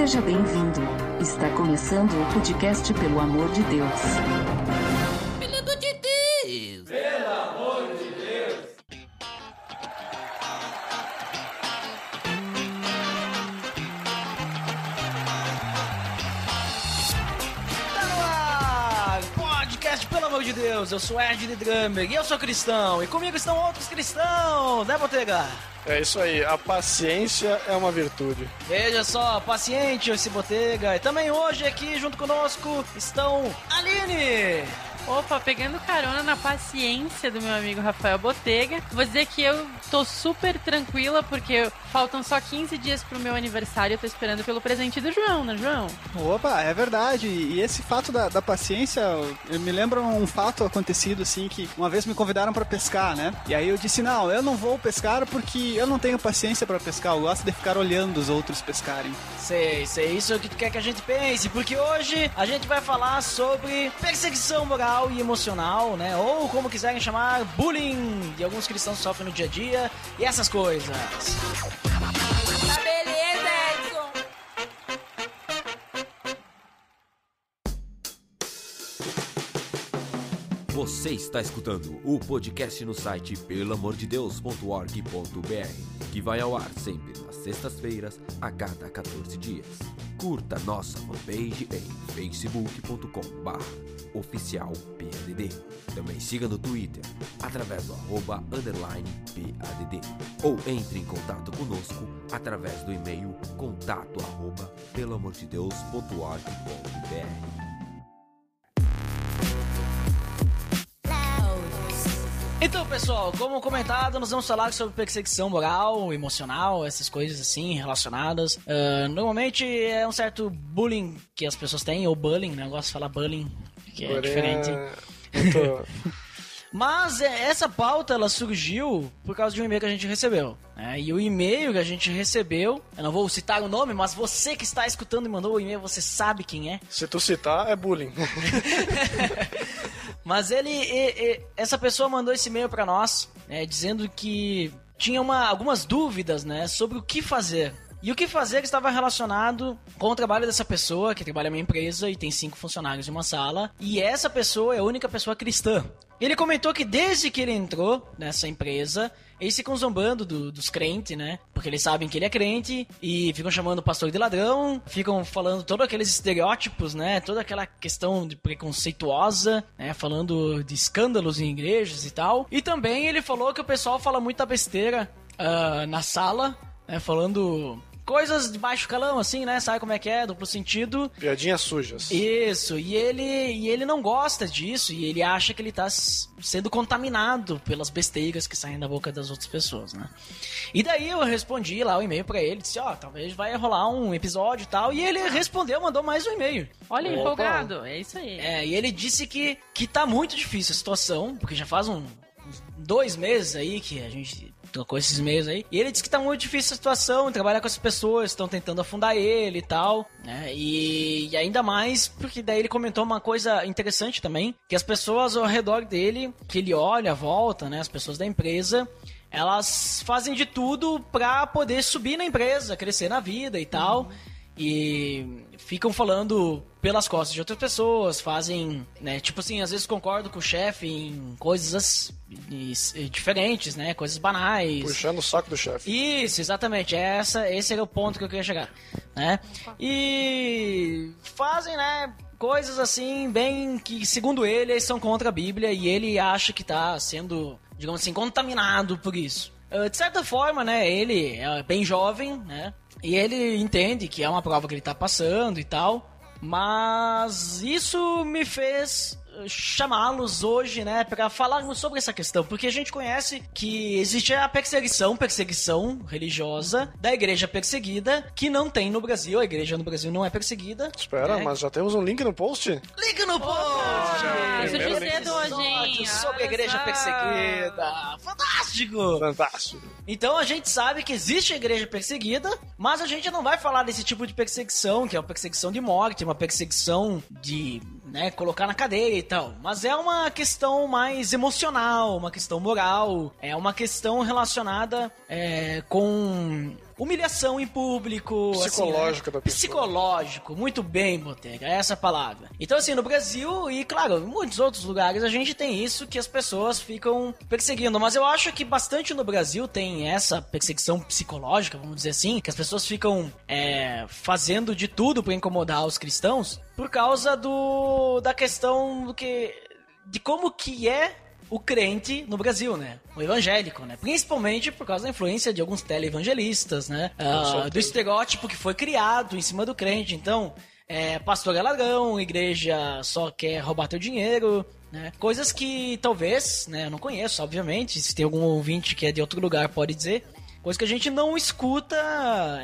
Seja bem-vindo. Está começando o podcast Pelo Amor de Deus. Pelo amor de Deus! Tá no ar! Podcast, pelo amor de Deus, eu sou Ed de Drummer e eu sou cristão, e comigo estão outros cristãos, né, Botega? É isso aí, a paciência é uma virtude. Veja só, paciente esse Botega, e também hoje aqui junto conosco estão Aline! Opa, pegando carona na paciência do meu amigo Rafael Botega, vou dizer que eu tô super tranquila porque faltam só 15 dias pro meu aniversário e eu tô esperando pelo presente do João, né, João? Opa, é verdade. E esse fato da, da paciência, eu me lembra um fato acontecido assim que uma vez me convidaram pra pescar, né? E aí eu disse: "Não, eu não vou pescar porque eu não tenho paciência pra pescar, eu gosto de ficar olhando os outros pescarem". Sei, sei, isso é o que tu quer que a gente pense, porque hoje a gente vai falar sobre perseguição moral e emocional, né? Ou como quiserem chamar, bullying, de alguns cristãos sofrem no dia a dia e essas coisas. Tá beleza, Edson! Você está escutando o podcast no site pelamordedeus.org.br, que vai ao ar sempre nas sextas-feiras, a cada 14 dias. Curta nossa fanpage em facebook.com oficial PADD. Também siga no Twitter, através do arroba underline PADD. Ou entre em contato conosco através do e-mail contato arroba pelamordedeus.org.br. Então, pessoal, como comentado, nós vamos falar sobre perseguição moral, emocional, essas coisas assim relacionadas. Ah, normalmente é um certo bullying que as pessoas têm, ou bullying, né? Eu gosto de falar bullying, que é Porém, diferente. Mas é, essa pauta ela surgiu por causa de um e-mail que a gente recebeu. né? E o e-mail que a gente recebeu, eu não vou citar o nome, mas você que está escutando e mandou o e-mail, você sabe quem é. Se tu citar, é bullying. Mas ele, e- e- essa pessoa mandou esse e-mail pra nós, né, dizendo que tinha uma- algumas dúvidas, né, sobre o que fazer. E o que fazer estava relacionado com o trabalho dessa pessoa, que trabalha em uma empresa e tem cinco funcionários em uma sala. E essa pessoa é a única pessoa cristã. Ele comentou que desde que ele entrou nessa empresa, eles ficam zombando do- dos crentes, né? Porque eles sabem que ele é crente e ficam chamando o pastor de ladrão, ficam falando todos aqueles estereótipos, né? Toda aquela questão de preconceituosa, né? Falando de escândalos em igrejas e tal. E também ele falou que o pessoal fala muita besteira ah, na sala, né? Falando coisas de baixo calão, assim, né? Sabe como é que é? Duplo sentido. Piadinhas sujas. Isso, e ele, e ele não gosta disso, e ele acha que ele tá sendo contaminado pelas besteiras que saem da boca das outras pessoas, né? E daí eu respondi lá o e-mail pra ele, disse, ó, talvez vai rolar um episódio e tal, e ele respondeu, mandou mais um e-mail. Olha, Opa. empolgado, é isso aí. É, e ele disse que, que tá muito difícil a situação, porque já faz um, uns dois meses aí que a gente trocou esses e-mails aí. E ele disse que tá muito difícil a situação, trabalhar com essas pessoas, estão tentando afundar ele e tal, né? E, e ainda mais porque daí ele comentou uma coisa interessante também, que as pessoas ao redor dele, que ele olha, volta, né? As pessoas da empresa, elas fazem de tudo pra poder subir na empresa, crescer na vida e tal. E ficam falando pelas costas de outras pessoas, fazem, né? Tipo assim, às vezes concordo com o chefe em coisas as- e- e diferentes, né? Coisas banais. Puxando o saco do chefe. Isso, exatamente. Essa, esse era o ponto que eu queria chegar, né? E fazem, né, coisas assim, bem que segundo ele, eles são contra a Bíblia e ele acha que tá sendo, digamos assim, contaminado por isso. Ah, De certa forma, né, ele é bem jovem, né? E ele entende que é uma prova que ele tá passando e tal. Mas isso me fez chamá-los hoje, né, para falarmos sobre essa questão, porque a gente conhece que existe a perseguição, perseguição religiosa da igreja perseguida, que não tem no Brasil, a igreja no Brasil não é perseguida. Espera, né? mas já temos um link no post? Liga no post! Ah, surgiu link. cedo hoje, sobre a igreja só. perseguida. Fantástico! Fantástico. Então a gente sabe que existe a igreja perseguida, mas a gente não vai falar desse tipo de perseguição, que é uma perseguição de morte, uma perseguição de, né, colocar na cadeia e tal. Mas é uma questão mais emocional, uma questão moral, é uma questão relacionada é, com humilhação em público. assim, Psicológico né? da pessoa. Psicológico, muito bem, Botega, é essa palavra. Então, assim, no Brasil e, claro, em muitos outros lugares a gente tem isso que as pessoas ficam perseguindo. Mas eu acho que bastante no Brasil tem essa perseguição psicológica, vamos dizer assim, que as pessoas ficam é, fazendo de tudo pra incomodar os cristãos por causa do da questão do que de como que é o crente no Brasil, né? O evangélico, né? Principalmente por causa da influência de alguns televangelistas, né? Ah, do estereótipo que foi criado em cima do crente. Então, é, pastor é ladrão, igreja só quer roubar teu dinheiro, né? Coisas que talvez, né? Eu não conheço, obviamente. Se tem algum ouvinte que é de outro lugar, pode dizer. Coisa que a gente não escuta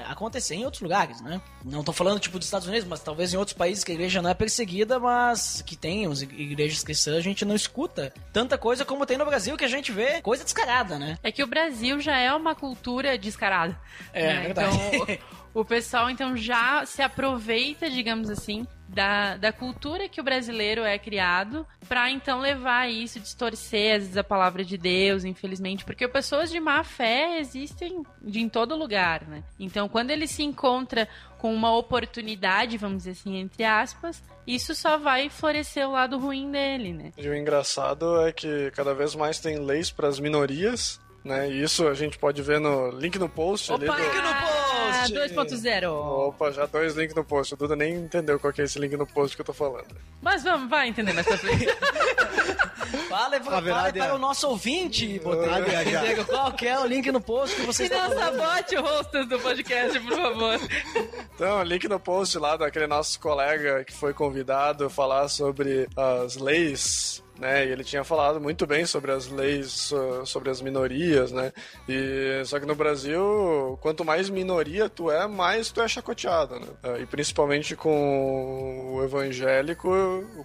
acontecer em outros lugares, né? Não tô falando, tipo, dos Estados Unidos, mas talvez em outros países que a igreja não é perseguida, mas que tem as igrejas cristãs, a gente não escuta tanta coisa como tem no Brasil, que a gente vê coisa descarada, né? É que o Brasil já é uma cultura descarada. É, né? verdade. Então, o, pessoal então já se aproveita, digamos assim, da, da cultura que o brasileiro é criado pra então levar isso, distorcer às vezes a palavra de Deus, infelizmente, porque pessoas de má fé existem de, em todo lugar, né? Então, quando ele se encontra com uma oportunidade, vamos dizer assim, entre aspas, isso só vai florescer o lado ruim dele, né? E o engraçado é que cada vez mais tem leis para as minorias, né? E isso a gente pode ver no link no post ali. Opa! do- Link no post! 2.0. Opa, já dois links no post. O Duda nem entendeu qual que é esse link no post que eu tô falando. Mas vamos, vai entender mais pra frente. Fale verdade para é- o nosso ouvinte, é- entendeu? qual que é o link no post que você E está não falando. sabote o hostess do podcast, por favor. Então, link no post lá daquele nosso colega que foi convidado a falar sobre as leis, né? E ele tinha falado muito bem sobre as leis, sobre as minorias, né? E só que no Brasil, quanto mais minoria tu é, mais tu é chacoteado, né? Uh, E principalmente com o evangélico,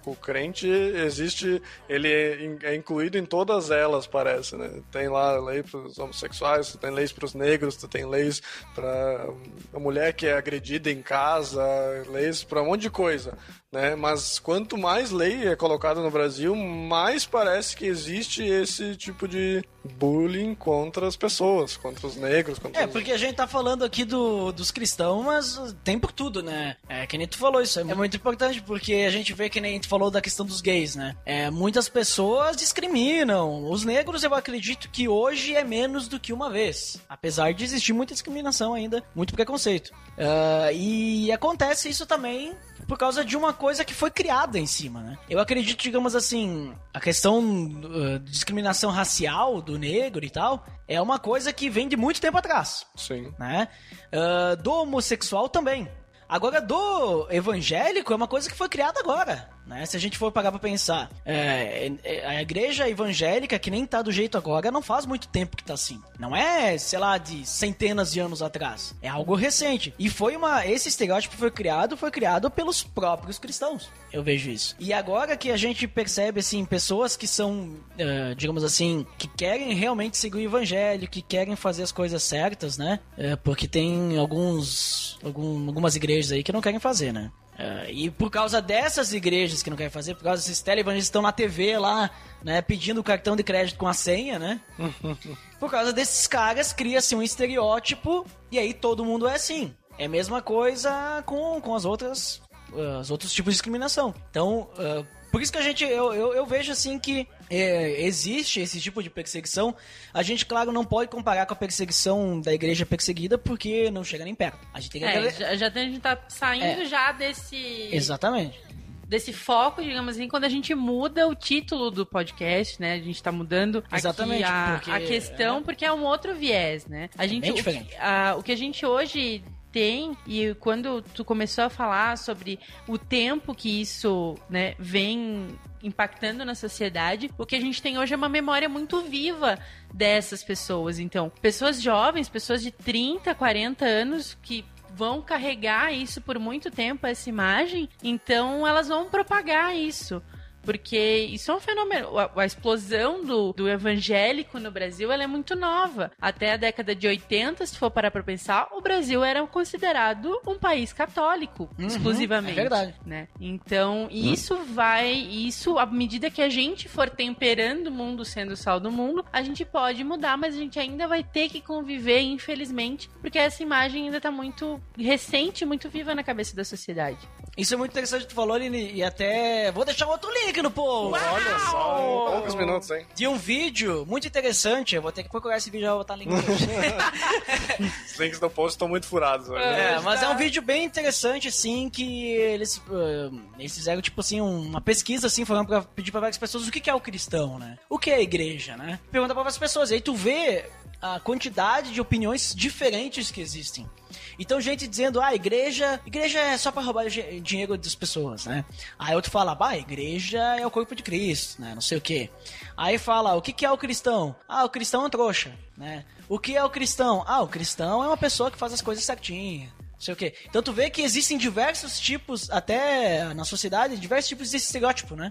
o, crente existe, ele é é incluído em todas elas, parece, né? Tem lá lei para os homossexuais, tem leis para os negros, tu tem leis para a mulher que é agredida em casa, leis para um monte de coisa, né? Mas quanto mais lei é colocada no Brasil, mais parece que existe esse tipo de bullying contra as pessoas, contra os negros, contra É, os... porque a gente tá falando aqui do, dos cristãos, mas tem por tudo, né? É, que nem tu falou isso, é muito importante, porque a gente vê que nem tu falou da questão dos gays, né? É, muitas pessoas discriminam. Os negros, eu acredito que hoje é menos do que uma vez. Apesar de existir muita discriminação ainda, muito preconceito. Ah, e acontece isso também por causa de uma coisa que foi criada em cima, né? Eu acredito, digamos assim, a questão uh, de discriminação racial do negro e tal é uma coisa que vem de muito tempo atrás, Sim. né? Ah, do homossexual também. Agora, do evangélico é uma coisa que foi criada agora, né? Se a gente for parar pra pensar, é, é, a igreja evangélica, que nem tá do jeito agora, não faz muito tempo que tá assim. Não é, sei lá, de centenas de anos atrás. É algo recente. E foi uma. Esse estereótipo foi criado, foi criado pelos próprios cristãos. Eu vejo isso. E agora que a gente percebe, assim, pessoas que são, eh, digamos assim, que querem realmente seguir o evangelho, que querem fazer as coisas certas, né? Eh, porque tem alguns. algum- algumas igrejas aí que não querem fazer, né? Eh, e por causa dessas igrejas que não querem fazer, por causa desses televangelistas que estão na TV lá, né, pedindo o cartão de crédito com a senha, né? Por causa desses caras, cria-se um estereótipo e aí todo mundo é assim. É a mesma coisa com, com as outras uh, os outros tipos de discriminação. Então, uh, por isso que a gente eu, eu, eu vejo assim que é, existe esse tipo de perseguição. A gente, claro, não pode comparar com a perseguição da igreja perseguida porque não chega nem perto. A gente tem que É, já, já tem- a gente tá saindo É. já desse, Exatamente. desse foco, digamos assim, quando a gente muda o título do podcast, né? A gente tá mudando Exatamente, a, porque- a questão, é. porque é um outro viés, né? A gente, bem o que- diferente. a- o que a gente hoje tem e quando tu começou a falar sobre o tempo que isso né, vem impactando na sociedade, o que a gente tem hoje é uma memória muito viva dessas pessoas. Então, pessoas jovens, pessoas de 30, 40 anos que vão carregar isso por muito tempo, essa imagem, então elas vão propagar isso. Porque isso é um fenômeno. A, a explosão do, do evangélico no Brasil ela é muito nova. Até a década de 80, se for parar pra pensar, o Brasil era considerado um país católico, exclusivamente. é verdade. Né? Então, isso vai. Isso, à medida que a gente for temperando o mundo, sendo o sal do mundo, a gente pode mudar, mas a gente ainda vai ter que conviver, infelizmente, porque essa imagem ainda tá muito recente, muito viva na cabeça da sociedade. Isso é muito interessante que tu falou, Aline, e até vou deixar outro link no post. Olha só, poucos minutos, hein? De um vídeo muito interessante, eu vou ter que procurar esse vídeo e vou botar link no. Os links do post estão muito furados hoje. É, mas é um vídeo bem interessante, assim, que eles, ah, eles fizeram, tipo assim, uma pesquisa, assim, falando pra pedir pra várias pessoas o que que é o cristão, né? O que é a igreja, né? Pergunta pra várias pessoas, e aí tu vê a quantidade de opiniões diferentes que existem. Então, gente dizendo, ah, igreja, igreja é só pra roubar dinheiro das pessoas, né? Aí outro fala, bah, igreja é o corpo de Cristo, né? Não sei o quê. Aí fala, o que que é o cristão? Ah, o cristão é um trouxa, né? O que é o cristão? Ah, o cristão é uma pessoa que faz as coisas certinho. Não sei o quê. Então tu vê que existem diversos tipos, até na sociedade, diversos tipos de estereótipo, né?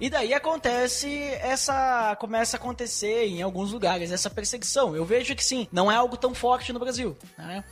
E daí acontece essa. começa a acontecer em alguns lugares essa perseguição. Eu vejo que sim, não é algo tão forte no Brasil, né?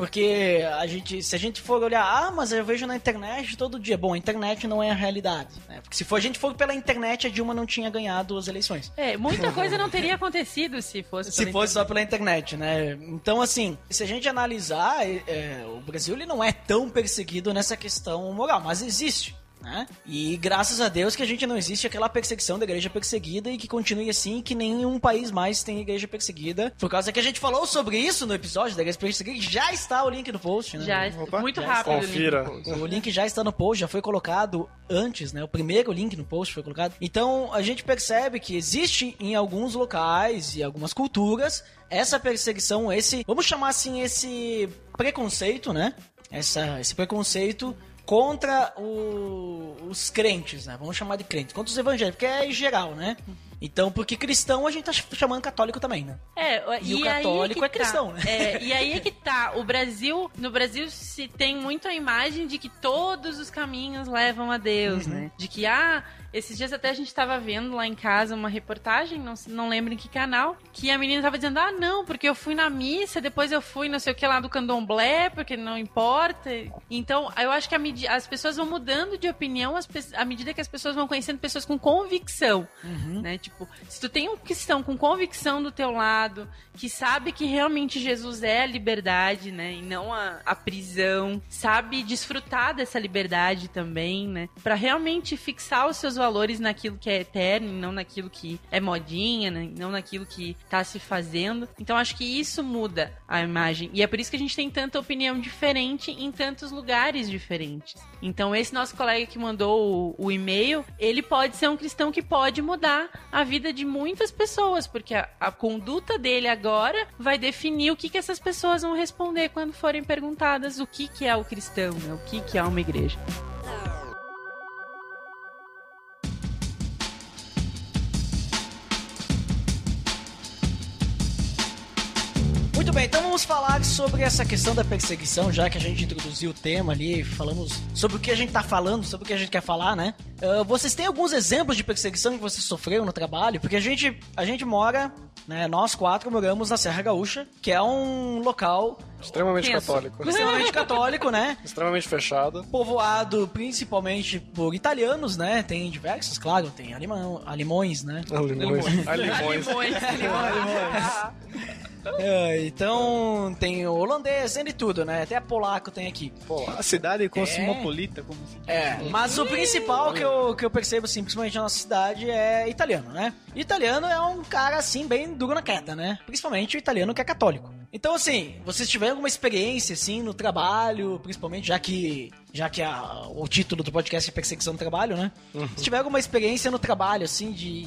Porque a gente, se a gente for olhar, ah, mas eu vejo na internet todo dia. Bom, a internet não é a realidade, né? Porque se for, a gente for pela internet, a Dilma não tinha ganhado as eleições. É, muita coisa não teria acontecido se fosse. Se fosse só internet. pela internet, né? Então, assim, se a gente analisar, é, o Brasil ele não é tão perseguido nessa questão moral, mas existe. Né? E graças a Deus que a gente não existe aquela perseguição da igreja perseguida e que continue assim, que nenhum país mais tem igreja perseguida. Por causa que a gente falou sobre isso no episódio da igreja perseguida, já está o link no post, né? Já, Opa, muito já rápido. o link Confira. do post. O link já está no post, já foi colocado antes, né? O primeiro link no post foi colocado. Então a gente percebe que existe em alguns locais e algumas culturas essa perseguição, esse, vamos chamar assim, esse preconceito, né? Essa, esse preconceito contra o- os crentes, né? Vamos chamar de crentes, contra os evangélicos, porque é em geral, né? Então, porque cristão a gente tá chamando católico também, né? É, E o aí católico é cristão, tá. né? É, e aí é que tá. O Brasil, no Brasil se tem muito a imagem de que todos os caminhos levam a Deus, Uhum. né? De que, ah, esses dias até a gente tava vendo lá em casa uma reportagem, não, não lembro em que canal, que a menina tava dizendo, ah, não, porque eu fui na missa, depois eu fui não sei o que lá do candomblé, porque não importa. Então, eu acho que as pessoas vão mudando de opinião as à medida que as pessoas vão conhecendo pessoas com convicção, né? Tipo, se tu tem um cristão com convicção do teu lado, que sabe que realmente Jesus é a liberdade, né? E não a, a prisão, sabe desfrutar dessa liberdade também, né? Pra realmente fixar os seus valores naquilo que é eterno, e não naquilo que é modinha, né? não naquilo que tá se fazendo. Então acho que isso muda a imagem. E é por isso que a gente tem tanta opinião diferente em tantos lugares diferentes. Então esse nosso colega que mandou o, o e-mail, ele pode ser um cristão que pode mudar a vida de muitas pessoas, porque a, a conduta dele agora vai definir o que, que essas pessoas vão responder quando forem perguntadas o que, que é o cristão, né? o que, que é uma igreja. Bem, então vamos falar sobre essa questão da perseguição, já que a gente introduziu o tema ali, falamos sobre o que a gente tá falando, sobre o que a gente quer falar, né? Ah, vocês têm alguns exemplos de perseguição que vocês sofreram no trabalho? Porque a gente, a gente mora, né, nós quatro moramos na Serra Gaúcha, que é um local Extremamente Tenso. católico. extremamente católico, né? Extremamente fechado. Povoado principalmente por italianos, né? Tem diversos, claro, tem alemão, alemões, né? Alimões. Alimões. É, então tem holandês, tem de tudo, né? Até polaco tem aqui. Pô, A cidade cosmopolita, como se diz. É, mas o principal que eu, que eu percebo, assim, principalmente na nossa cidade, é italiano, né? Italiano é um cara, assim, bem duro na queda, né? Principalmente o italiano que é católico. Então, assim, vocês tiveram alguma experiência, assim, no trabalho, principalmente já que já que a- o título do podcast é Perseguição no Trabalho, né? Se tiver alguma experiência no trabalho, assim, de...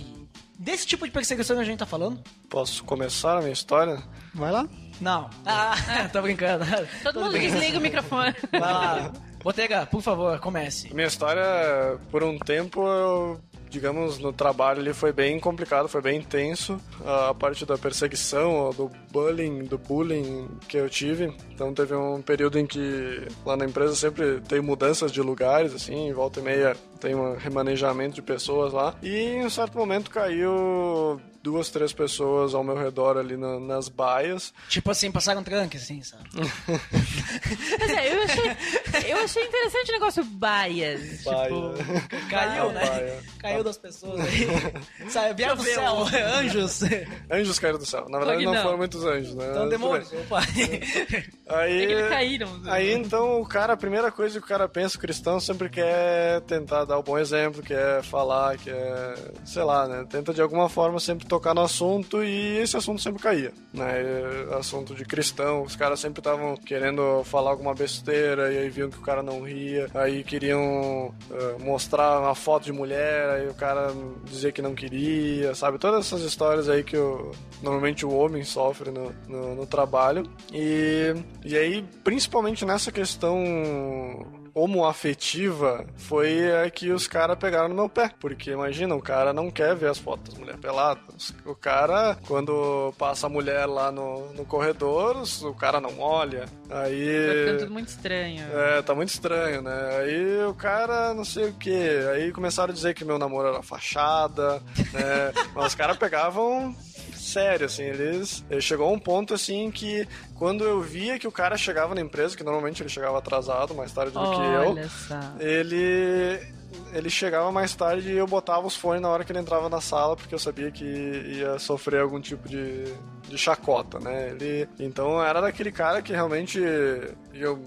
Desse tipo de perseguição que a gente tá falando? posso começar a minha história? Vai lá. Não. Ah, tô brincando. Todo mundo desliga o microfone. Vai lá. Botega, por favor, comece. Minha história, por um tempo, eu digamos, no trabalho ele foi bem complicado, foi bem intenso. A parte da perseguição, do bullying, do bullying que eu tive. Então teve um período em que lá na empresa sempre tem mudanças de lugares, assim, volta e meia tem um remanejamento de pessoas lá. E em um certo momento caiu duas, três pessoas ao meu redor ali na- nas baias. Tipo assim, passaram tranque, assim, sabe? Mas é, eu achei, eu achei interessante o negócio baias. Baia. Tipo, Caiu, né? baia. Caiu das pessoas aí. Sabe, vieram do céu, anjos. Anjos caíram do céu. Na verdade, não, não. foram muitos anjos, né? Então, demônios. Opa. Aí, é que eles caíram. Aí então o cara, a primeira coisa que o cara pensa, o cristão, sempre quer tentar dar o bom exemplo, quer falar, quer, sei lá, né? Tenta de alguma forma sempre tocar no assunto e esse assunto sempre caía, né? Assunto de cristão, os caras sempre estavam querendo falar alguma besteira e aí viam que o cara não ria, aí queriam eh, mostrar uma foto de mulher, aí o cara dizia que não queria, sabe? Todas essas histórias aí que o, normalmente o homem sofre no, no, no trabalho. E, e aí, principalmente nessa questão homoafetiva, foi a que os caras pegaram no meu pé. Porque imagina, o cara não quer ver as fotos das mulheres peladas. O cara, quando passa a mulher lá no, no corredor, o cara não olha. Aí. Vai ficando tudo muito estranho. É, tá muito estranho, né? Aí o cara, não sei o que. Aí começaram a dizer que meu namoro era fachada, né? Mas os caras pegavam sério, assim, eles... eh, Chegou a um ponto, assim, que quando eu via que o cara chegava na empresa, que normalmente ele chegava atrasado, mais tarde do que eu, Olha só. ele... Ele chegava mais tarde e eu botava os fones na hora que ele entrava na sala, porque eu sabia que ia sofrer algum tipo de, de chacota, né? Ele, então era daquele cara que realmente eu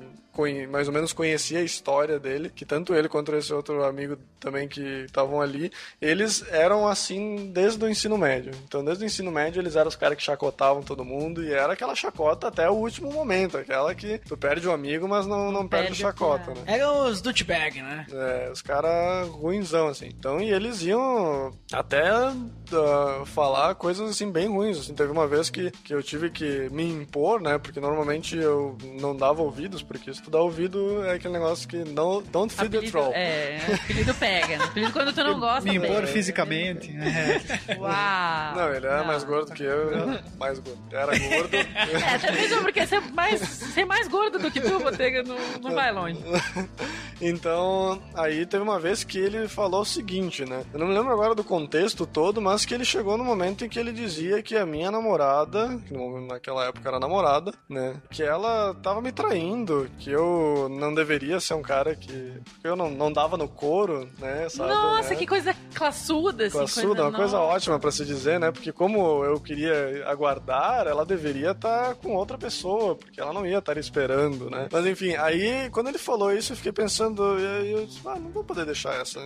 mais ou menos conhecia a história dele, que tanto ele quanto esse outro amigo também que estavam ali, eles eram assim desde o ensino médio. Então, desde o ensino médio, eles eram os caras que chacotavam todo mundo e era aquela chacota até o último momento, aquela que tu perde o amigo, mas não, não, perde, perde chacota, né? Eram os douchebag, né? É, os caras ruinsão, assim. Então, e eles iam até ah, falar coisas, assim, bem ruins. Assim, teve uma vez que, que eu tive que me impor, né? Porque normalmente eu não dava ouvidos, porque se tu dá ouvido é aquele negócio que não, don't feed the Apelido, troll. é, apelido pega. Apelido quando tu não gosta. Me impor fisicamente. É. Uau. Não, ele era Não. mais gordo que eu. Mais gordo. Era gordo. É, até mesmo porque ser mais, ser mais gordo do que tu, Botega, não, não vai longe. Então, aí teve uma vez que ele falou o seguinte, né? Eu não me lembro agora do contexto todo, mas que ele chegou no momento em que ele dizia que a minha namorada, que naquela época era namorada, né? Que ela tava me traindo, que eu não deveria ser um cara que. Porque eu não, não dava no couro, né? Sabe, Nossa, né? que coisa classuda, assim. Classuda, uma coisa nossa. ótima pra se dizer, né? Porque como eu queria aguardar, ela deveria estar com outra pessoa, porque ela não ia estar esperando, né? Mas enfim, aí quando ele falou isso, eu fiquei pensando, e aí eu disse, ah, não vou poder deixar essa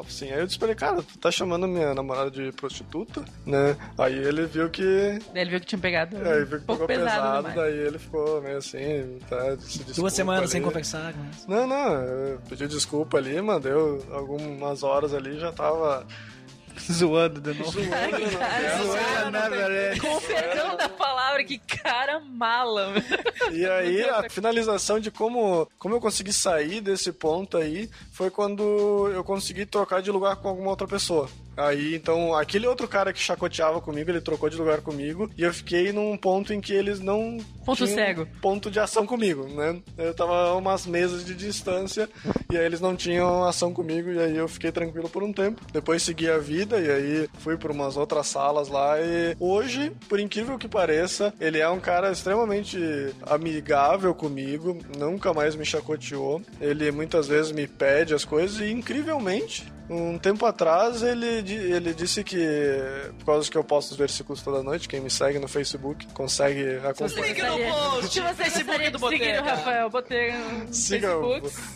assim. Aí eu disse pra ele, cara, tu tá chamando minha namorada de prostituta, né? Aí ele viu que. Daí ele viu que tinha pegado Aí ele viu um que pouco pegou pesado, pesado, daí ele ficou meio assim, tá? Se desculpa Duas semanas sem ali. conversar com eles. Não, não, eu pedi desculpa ali, mandeu algumas horas ali, já tava Zoando de novo. zoando, Cara, né? cara, Zoando, never end. Com o perdão da palavra, que cara mala. E aí, a finalização de como, como eu consegui sair desse ponto aí foi quando eu consegui trocar de lugar com alguma outra pessoa. Aí, então, aquele outro cara que chacoteava comigo, ele trocou de lugar comigo e eu fiquei num ponto em que eles não. Ponto cego. Ponto de ação comigo, né? Eu tava a umas mesas de distância e aí eles não tinham ação comigo e aí eu fiquei tranquilo por um tempo. Depois segui a vida e aí fui para umas outras salas lá e hoje, por incrível que pareça, ele é um cara extremamente amigável comigo, nunca mais me chacoteou. Ele muitas vezes me pede as coisas e incrivelmente um tempo atrás ele, ele disse que, por causa que eu posto os versículos toda noite, quem me segue no Facebook consegue acompanhar. Link no post, Se você Facebook do de seguir o Botega. Rafael Botega no Siga.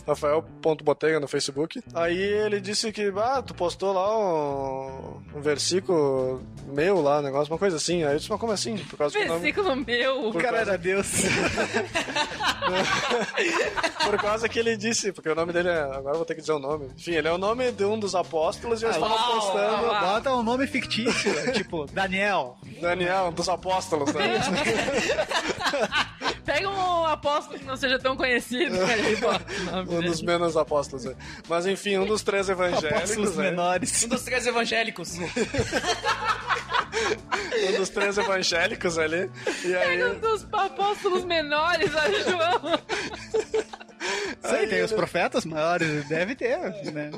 Rafael.botega no Facebook. Aí ele disse que, ah, tu postou lá um, um versículo meu lá, um negócio, uma coisa assim. Aí eu disse, mas como assim? Por causa que o nome, Versículo meu. O cara era Deus. por causa que ele disse, porque o nome dele é, agora eu vou ter que dizer o nome. Enfim, ele é o nome de um dos apóstolos e eu estava uau, postando uau. Bota um nome fictício, tipo Daniel. Daniel, um dos apóstolos, né? Pega um apóstolo que não seja tão conhecido, cara, bota o nome Um dos menos apóstolos. aí. Mas enfim, um dos três evangélicos. Apóstolos né? menores. Um dos três evangélicos. Um dos três evangélicos ali. E aí. Pega um dos apóstolos menores, a João. Sei, tem os profetas maiores, deve ter, né?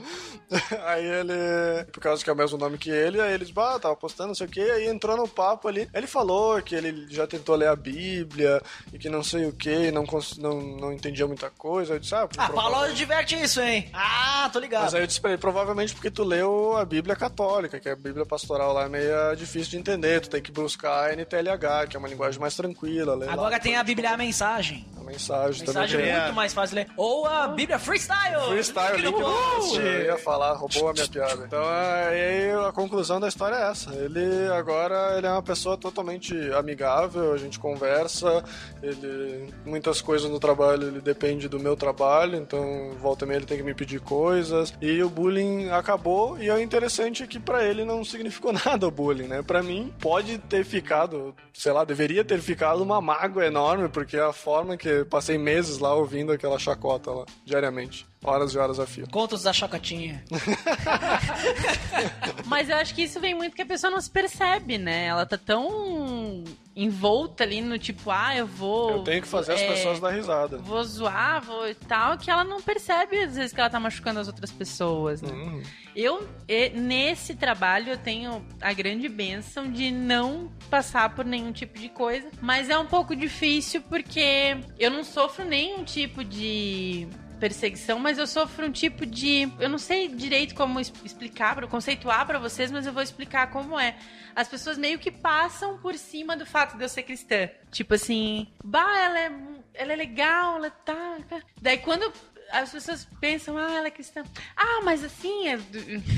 Aí ele, por causa que é o mesmo nome que ele, aí eles, bah, tava postando, não sei o que, aí entrou no papo ali. Ele falou que ele já tentou ler a Bíblia e que não sei o que, não, não, não entendia muita coisa. Eu disse, ah, Ah, Paulo diverte isso, hein? Ah, tô ligado. Mas aí eu disse pra ele, provavelmente porque tu leu a Bíblia católica, que a Bíblia pastoral lá é meio difícil de entender, tu tem que buscar a NTLH, que é uma linguagem mais tranquila. ler lá. Agora tem a Bíblia a mensagem. A mensagem, também. Mensagem tem é a- muito mais fácil de ler. Ou a Bíblia Freestyle. Freestyle, Link no post. Eu ia falar, roubou a minha piada. Então, aí a conclusão da história é essa. Ele agora ele é uma pessoa totalmente amigável, a gente conversa, ele muitas coisas no trabalho ele depende do meu trabalho, então volta e meia ele tem que me pedir coisas. E o bullying acabou e é interessante que pra ele não significou nada o bullying, né? Pra mim pode ter ficado, sei lá, deveria ter ficado uma mágoa enorme, porque é a forma que passei meses lá ouvindo aquela chacota lá diariamente, horas e horas a fio. Contos da Chocotinha. Mas eu acho que isso vem muito que a pessoa não se percebe, né? Ela tá tão envolta ali no tipo, ah, eu vou. Eu tenho que fazer as é, pessoas dar risada. Vou zoar, vou e tal, que ela não percebe às vezes que ela tá machucando as outras pessoas, né? Uhum. Eu, nesse trabalho, eu tenho a grande benção de não passar por nenhum tipo de coisa, mas é um pouco difícil porque eu não sofro nenhum tipo de perseguição, mas eu sofro um tipo de, eu não sei direito como explicar, para conceituar pra vocês, mas eu vou explicar como é. As pessoas meio que passam por cima do fato de eu ser cristã. Tipo assim, bah, ela é, ela é legal, ela tá. tá." Daí quando as pessoas pensam, ah, ela é cristã. Ah, mas assim, é...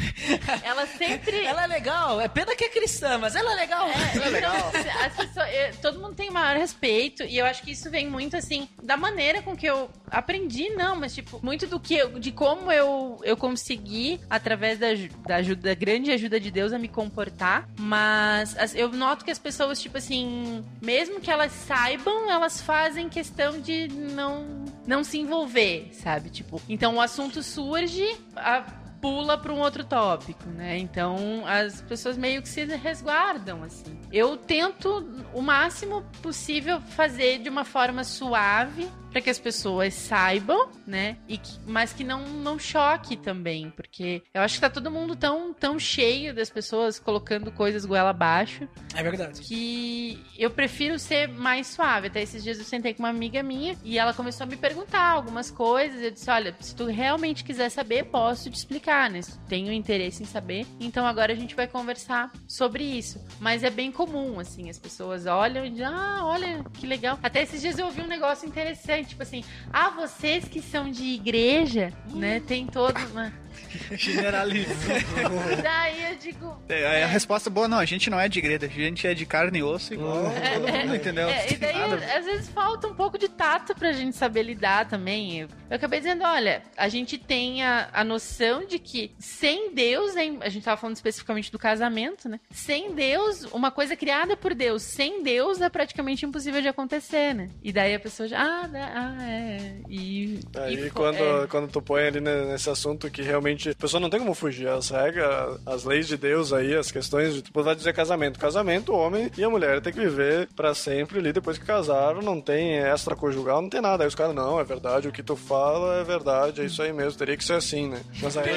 ela sempre. Ela é legal. É pena que é cristã, mas ela é legal. É, legal. as pessoas, é, todo mundo tem o maior respeito e eu acho que isso vem muito assim da maneira com que eu aprendi, não, mas tipo muito do que eu, de como eu eu consegui através da, da ajuda, da grande ajuda de Deus a me comportar. Mas as- eu noto que as pessoas tipo assim, mesmo que elas saibam, elas fazem questão de não não se envolver, sabe? Tipo, então o assunto surge, a pula para um outro tópico, né? Então as pessoas meio que se resguardam assim. Eu tento o máximo possível fazer de uma forma suave para que as pessoas saibam, né? E que- mas que não não choque também, porque eu acho que tá todo mundo tão tão cheio das pessoas colocando coisas goela abaixo É verdade. que eu prefiro ser mais suave. Até esses dias eu sentei com uma amiga minha e ela começou a me perguntar algumas coisas. Eu disse: Olha, se tu realmente quiser saber, posso te explicar, né? Se tu tenho interesse em saber, então agora a gente vai conversar sobre isso. Mas é bem comum, assim, as pessoas olham e dizem: Ah, olha que legal. Até esses dias eu ouvi um negócio interessante, tipo assim: Ah, vocês que são de igreja, né? Tem todo uma. Generaliza. Daí eu digo. É, a resposta boa, não, a gente não é de igreja, a gente é de carne e osso igual todo mundo, entendeu? É, e daí, Nada às vezes, falta um pouco de tato pra gente saber lidar também. Eu, acabei dizendo, olha, a gente tem a, a noção de que sem Deus, hein, a gente tava falando especificamente do casamento, né? Sem Deus, uma coisa criada por Deus, sem Deus é praticamente impossível de acontecer, né? E daí a pessoa já, ah, né, ah é. E, Aí e quando, é. quando tu põe ali ne- nesse assunto que realmente a pessoa não tem como fugir, as regras, as leis de Deus aí, as questões de, tu vai dizer casamento. Casamento, o homem e a mulher tem que viver pra sempre ali, depois que casaram, não tem extraconjugal, não tem nada. Aí os caras, não, é verdade, o que tu fala é verdade, é isso aí mesmo, teria que ser assim, né? Mas aí...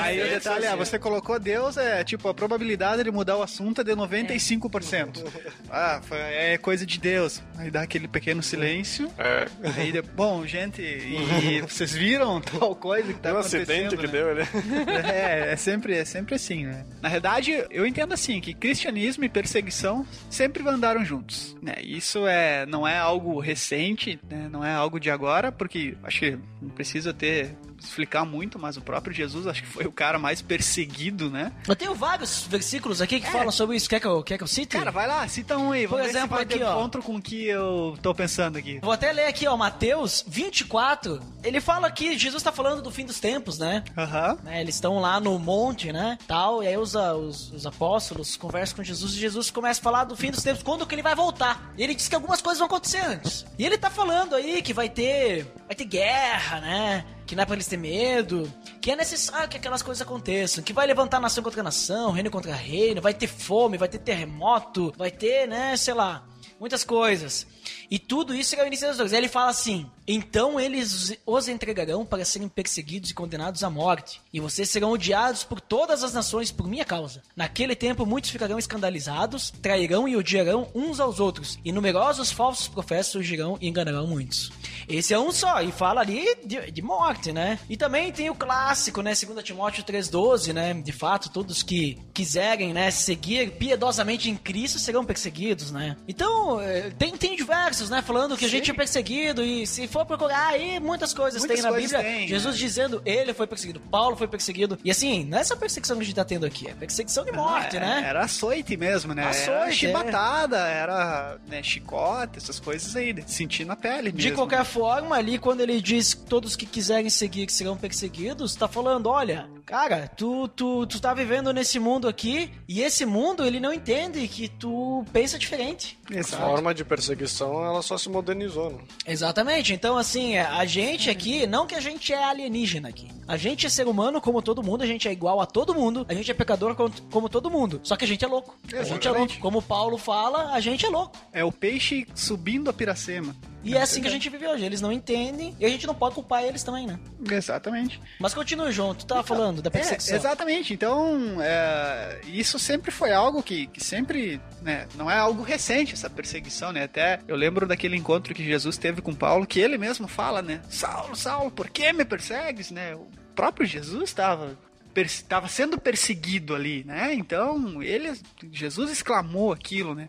Aí o detalhe é, você colocou Deus, é tipo, a probabilidade de mudar o assunto é de 95%. Ah, foi- é coisa de Deus. Aí dá aquele pequeno silêncio. É. Aí, bom, gente, e vocês viram tal coisa que tá um acontecendo? acidente que né? Deu ali. É, é sempre, é sempre assim, né? Na verdade, eu entendo assim, que cristianismo e perseguição sempre andaram juntos, né? Isso é, não é algo recente, né? Não é algo de agora, porque acho que não precisa ter explicar muito, mas o próprio Jesus acho que foi o cara mais perseguido, né? Eu tenho vários versículos aqui que falam sobre isso. Quer que eu, quer que eu cite? Cara, vai lá, cita um aí. Por exemplo, aqui, ó. encontro com o que eu tô pensando aqui. Vou até ler aqui, ó, Mateus 24. Ele fala que Jesus tá falando do fim dos tempos, né? Aham. né, Eles estão lá no monte, né? Tal, e aí os, os, os apóstolos conversam com Jesus e Jesus começa a falar do fim dos tempos, quando que ele vai voltar. E ele diz que algumas coisas vão acontecer antes. E ele tá falando aí que vai ter. Vai ter guerra, né? Que não é pra eles ter medo. Que é necessário que aquelas coisas aconteçam. Que vai levantar nação contra nação, reino contra reino. Vai ter fome, vai ter terremoto. Vai ter, né? Sei lá. Muitas coisas. E tudo isso será o início das dores. Aí ele fala assim: Então eles os entregarão para serem perseguidos e condenados à morte. E vocês serão odiados por todas as nações por minha causa. Naquele tempo muitos ficarão escandalizados, trairão e odiarão uns aos outros. E numerosos falsos profetas surgirão e enganarão muitos. Esse é um só, e fala ali de, de morte, né? E também tem o clássico, né? 2 Timóteo 3,12, né? De fato, todos que quiserem, né, seguir piedosamente em Cristo serão perseguidos, né? Então, eh, tem, tem diversos, né? Falando que a gente é perseguido, e se for procurar aí, muitas coisas Muitas tem na coisas Bíblia. tem, Jesus né? dizendo, ele foi perseguido, Paulo foi perseguido. E assim, não é essa perseguição que a gente tá tendo aqui, é perseguição de morte, Ah, né? Era açoite mesmo, né? Açoite, era é. chibatada, era né, chicote, essas coisas aí, de sentir na pele De mesmo. qualquer forma, ali quando ele diz que todos que quiserem seguir que serão perseguidos, tá falando, olha, cara, tu, tu, tu tá vivendo nesse mundo aqui, e esse mundo ele não entende que tu pensa diferente. A Exato. forma de perseguição, ela só se modernizou, né? Exatamente. Então, assim, a gente aqui, não que a gente é alienígena aqui. A gente é ser humano como todo mundo, a gente é igual a todo mundo, a gente é pecador como, como todo mundo. Só que a gente é louco. A gente é Exatamente. louco. Como o Paulo fala, a gente é louco. É o peixe subindo a piracema. E é assim que a gente vive hoje. Eles não entendem e a gente não pode culpar eles também, né? Exatamente. Mas continue, João. Tu tava falando da É, perseguição. exatamente. Então, é, isso sempre foi algo que, que sempre, né, não é algo recente essa perseguição, né? Até eu lembro daquele encontro que Jesus teve com Paulo, que ele mesmo fala, né? Saulo, Saulo, por que me persegues, né? O próprio Jesus estava estava sendo perseguido ali, né? Então, ele Jesus exclamou aquilo, né?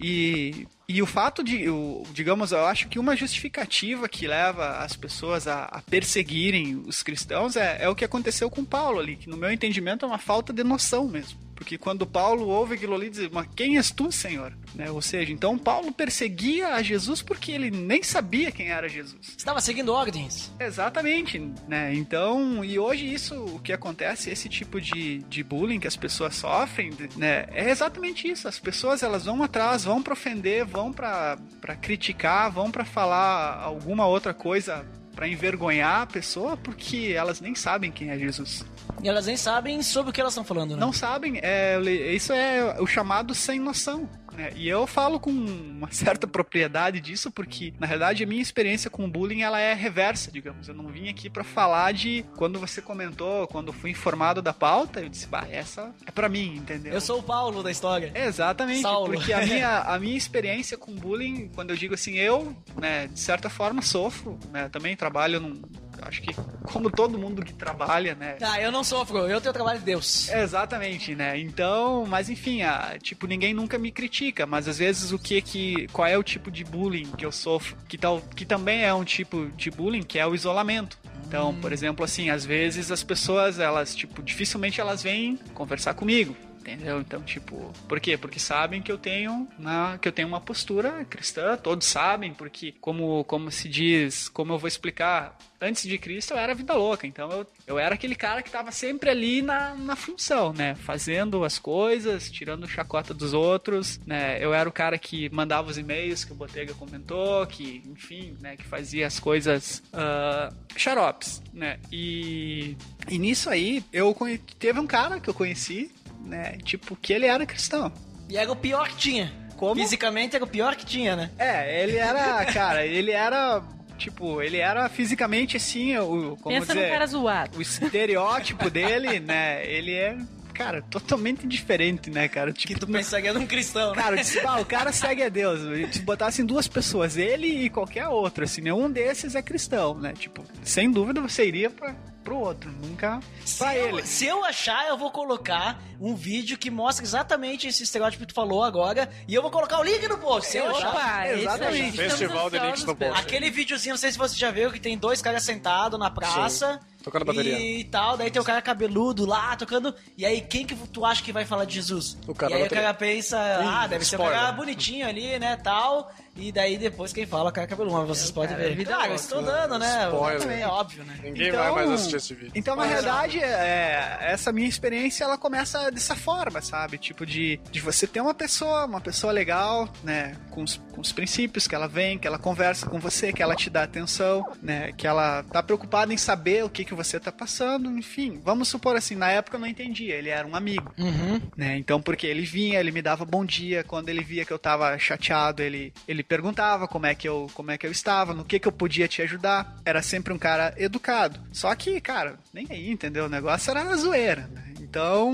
E, e o fato de, o, digamos, eu acho que uma justificativa que leva as pessoas a, a perseguirem os cristãos é, é o que aconteceu com Paulo ali, que no meu entendimento é uma falta de noção mesmo. Porque quando Paulo ouve aquilo ali, diz, mas quem és tu, Senhor? Né? Ou seja, então Paulo perseguia a Jesus porque ele nem sabia quem era Jesus. Estava seguindo ordens. Exatamente, né? Então, e hoje isso, o que acontece, esse tipo de, de bullying que as pessoas sofrem, né? É exatamente isso. As pessoas, elas vão atrás, vão pra ofender, vão pra criticar, vão pra falar alguma outra coisa pra envergonhar a pessoa porque elas nem sabem quem é Jesus. E elas nem sabem sobre o que elas estão falando, né? Não sabem, é, isso é o chamado sem noção. Né? E eu falo com uma certa propriedade disso, porque na realidade a minha experiência com o bullying ela é reversa, digamos. Eu não vim aqui pra falar de quando você comentou, quando fui informado da pauta, eu disse, bah, essa é pra mim, entendeu? Eu sou o Paulo da história. Exatamente, Saulo. porque a minha, a minha experiência com bullying, quando eu digo assim, eu, né, de certa forma sofro, né, também trabalho num, acho que como todo mundo que trabalha, né, Ah, eu não sofro, eu tenho o trabalho de Deus. Exatamente, né? Então, mas enfim, a, tipo, ninguém nunca me critica, mas às vezes o que que qual é o tipo de bullying que eu sofro, que tal, que também é um tipo de bullying, que é o isolamento. Então, por exemplo, assim, às vezes as pessoas, elas, tipo, dificilmente elas vêm conversar comigo. Entendeu? Então, tipo, por quê? Porque sabem que eu tenho na, que eu tenho uma postura cristã, todos sabem, porque como como se diz, como eu vou explicar, antes de Cristo eu era vida louca, então eu, eu era aquele cara que tava sempre ali na, na função, né? Fazendo as coisas, tirando chacota dos outros, né? Eu era o cara que mandava os e-mails que o Botega comentou, que, enfim, né? Que fazia as coisas ah, xaropes, né? E, e nisso aí, eu teve um cara que eu conheci, né? Tipo, que ele era cristão. E era o pior que tinha. Como? Fisicamente era o pior que tinha, né? É, ele era, cara, ele era, tipo, ele era fisicamente assim, o, como Pensa dizer, num cara zoado. o estereótipo dele, né? Ele é, cara, totalmente diferente, né, cara? Tipo, Que tu pensaria num cristão, né? Cara, disse, ah, o cara segue a Deus. Se botassem duas pessoas, ele e qualquer outro, assim, nenhum desses é cristão, né? Tipo, sem dúvida você iria pra, pro outro, nunca Se pra eu, ele. se eu achar, eu vou colocar um vídeo que mostra exatamente esse estereótipo que tu falou agora. E eu vou colocar o link no post. Se eu achar. Opa, é isso aí. Exatamente. Festival de links no post. Aquele videozinho, não sei se você já viu, que tem dois caras sentados na praça. Tocando bateria. E tal, daí tem o cara cabeludo lá, tocando. E aí, quem que tu acha que vai falar de Jesus? O cara e aí o cara pensa, ah, deve ser um spoiler. cara bonitinho ali, né, tal. E daí depois quem fala é o cara cabeludo, mas vocês podem ver. vida Cara, eu louca. estou dando, né? Spoiler. É óbvio, né? Ninguém Então- vai mais assistir esse vídeo. Então, na realidade, é, essa minha experiência, ela começa dessa forma, sabe? Tipo, de, de você ter uma pessoa, uma pessoa legal, né? Com os, com os princípios, que ela vem, que ela conversa com você, que ela te dá atenção, né? Que ela tá preocupada em saber o que, que você tá passando, enfim. Vamos supor assim, na época eu não entendia, ele era um amigo, Uhum. né? Então, porque ele vinha, ele me dava bom dia, quando ele via que eu tava chateado, ele, ele perguntava como é que eu como é que eu estava, no que que eu podia te ajudar. Era sempre um cara educado. Só que, cara, nem aí, entendeu? O negócio era na zoeira, né? Então,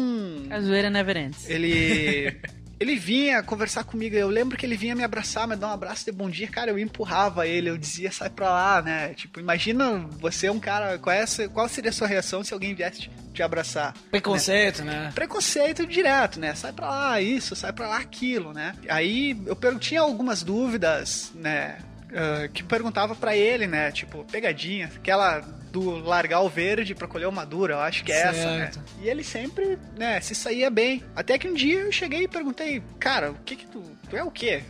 A zoeira never ends. ele ele vinha conversar comigo. Eu lembro que ele vinha me abraçar, me dar um abraço de bom dia. Cara, eu empurrava ele, eu dizia, sai pra lá, né? Tipo, imagina você é um cara. Qual, é qual seria a sua reação se alguém viesse te, te abraçar? Preconceito, né? preconceito direto, né? Sai pra lá isso, sai pra lá aquilo, né? Aí eu tinha algumas dúvidas, né? ah, que perguntava pra ele, né? Tipo, pegadinha, aquela do largar o verde pra colher o maduro, eu acho que é essa, né? Certo. E ele sempre, né, se saía bem. Até que um dia eu cheguei e perguntei, cara, o que que tu. Tu é o quê?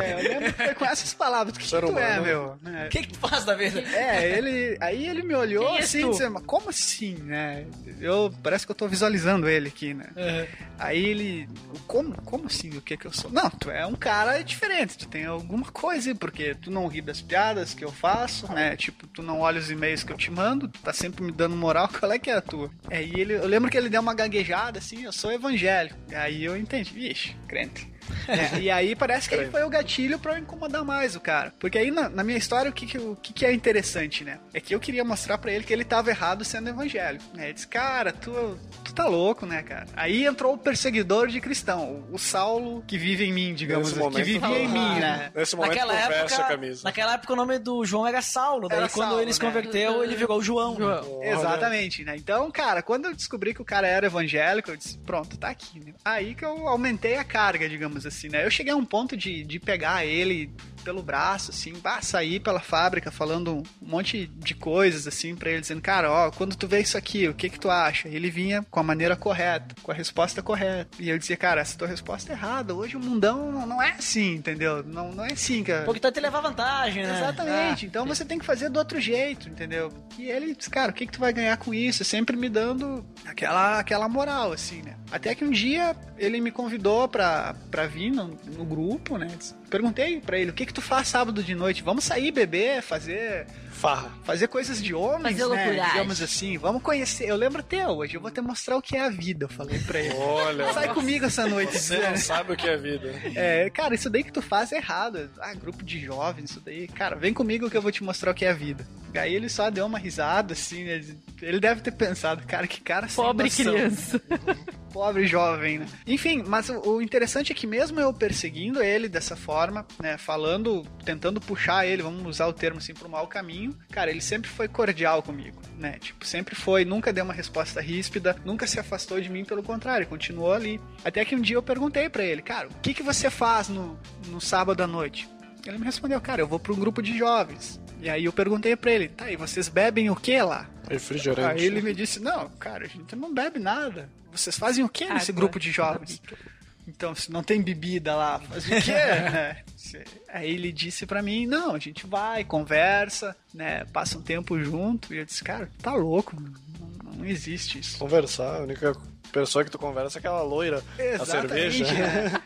É, eu lembro que foi com essas palavras, o que, que tu é, meu? Né? O que, que tu faz da vida? É, ele. Aí ele me olhou Quem assim, dizendo, mas como assim, né? Eu parece que eu tô visualizando ele aqui, né? Uhum. Aí ele. Como, como assim? O que que eu sou? Não, tu é um cara diferente, tu tem alguma coisa, aí, porque tu não ri das piadas que eu faço, né? Tipo, tu não olha os e-mails que eu te mando, tu tá sempre me dando moral, qual é que é a tua? Aí ele, eu lembro que ele deu uma gaguejada assim, eu sou evangélico. Aí eu entendi, vixe, crente. É, e aí parece que aí foi o gatilho pra eu incomodar mais o cara. Porque aí na, na minha história, o que que, o que que é interessante, né? É que eu queria mostrar pra ele que ele tava errado sendo evangélico. Né? Ele disse, cara, tu, tu tá louco, né, cara? Aí entrou o perseguidor de cristão, o Saulo que vive em mim, digamos, Nesse que vivia em mim, né? Nesse momento, Naquela conversa a época, camisa. naquela época o nome do João era Saulo, daí Era quando Saulo, ele se né? converteu, ele virou João. João. Exatamente, né? Então, cara, quando eu descobri que o cara era evangélico, eu disse, pronto, tá aqui, né? Aí que eu aumentei a carga, digamos assim, né? Eu cheguei a um ponto de, de pegar ele pelo braço, assim, bah, sair pela fábrica falando um monte de coisas, assim, pra ele, dizendo, cara, ó, quando tu vê isso aqui, o que que tu acha? E ele vinha com a maneira correta, com a resposta correta. E eu dizia, cara, essa tua resposta é errada, hoje o mundão não- não é assim, entendeu? Não, não é assim, cara. Porque tu vai te levar vantagem, né? Exatamente. Ah, então você tem que fazer do outro jeito, entendeu? E ele disse, cara, o que, que tu vai ganhar com isso? Sempre me dando aquela, aquela moral, assim, né? Até que um dia ele me convidou pra, pra vir no, no grupo, né? Perguntei pra ele, o que que tu faz sábado de noite? Vamos sair beber, fazer Farra. fazer coisas de homens, Fazer né? loucuragem. Digamos assim. Vamos conhecer. Eu lembro até hoje. Eu vou te mostrar o que é a vida, eu falei pra ele. Olha, Sai comigo essa noite. você não sabe o que é vida. É, cara, isso daí que tu faz é errado. Ah, grupo de jovens, isso daí. Cara, vem comigo que eu vou te mostrar o que é a vida. Aí ele só deu uma risada, assim, né? Ele deve ter pensado, cara, que cara sem Pobre noção. criança. Pobre jovem, né? Enfim, mas o, interessante é que mesmo eu perseguindo ele dessa forma, né? Falando, tentando puxar ele, vamos usar o termo assim, pro mau caminho, cara, ele sempre foi cordial comigo, né? Tipo, sempre foi, nunca deu uma resposta ríspida, nunca se afastou de mim, pelo contrário, continuou ali. Até que um dia eu perguntei pra ele, cara, o que, que você faz no, no sábado à noite? Ele me respondeu, cara, eu vou pra um grupo de jovens. E aí eu perguntei pra ele, tá, e vocês bebem o que lá? Refrigerante. Aí ele me disse, não, cara, a gente não bebe nada. Vocês fazem o que nesse Água. grupo de jovens? Então, se não tem bebida lá, faz o quê, né? Se- Aí ele disse pra mim, não, a gente vai, conversa, né, passa um tempo junto. E eu disse, cara, tá louco, não, existe isso. Conversar, a única pessoa que tu conversa é aquela loira. A cerveja.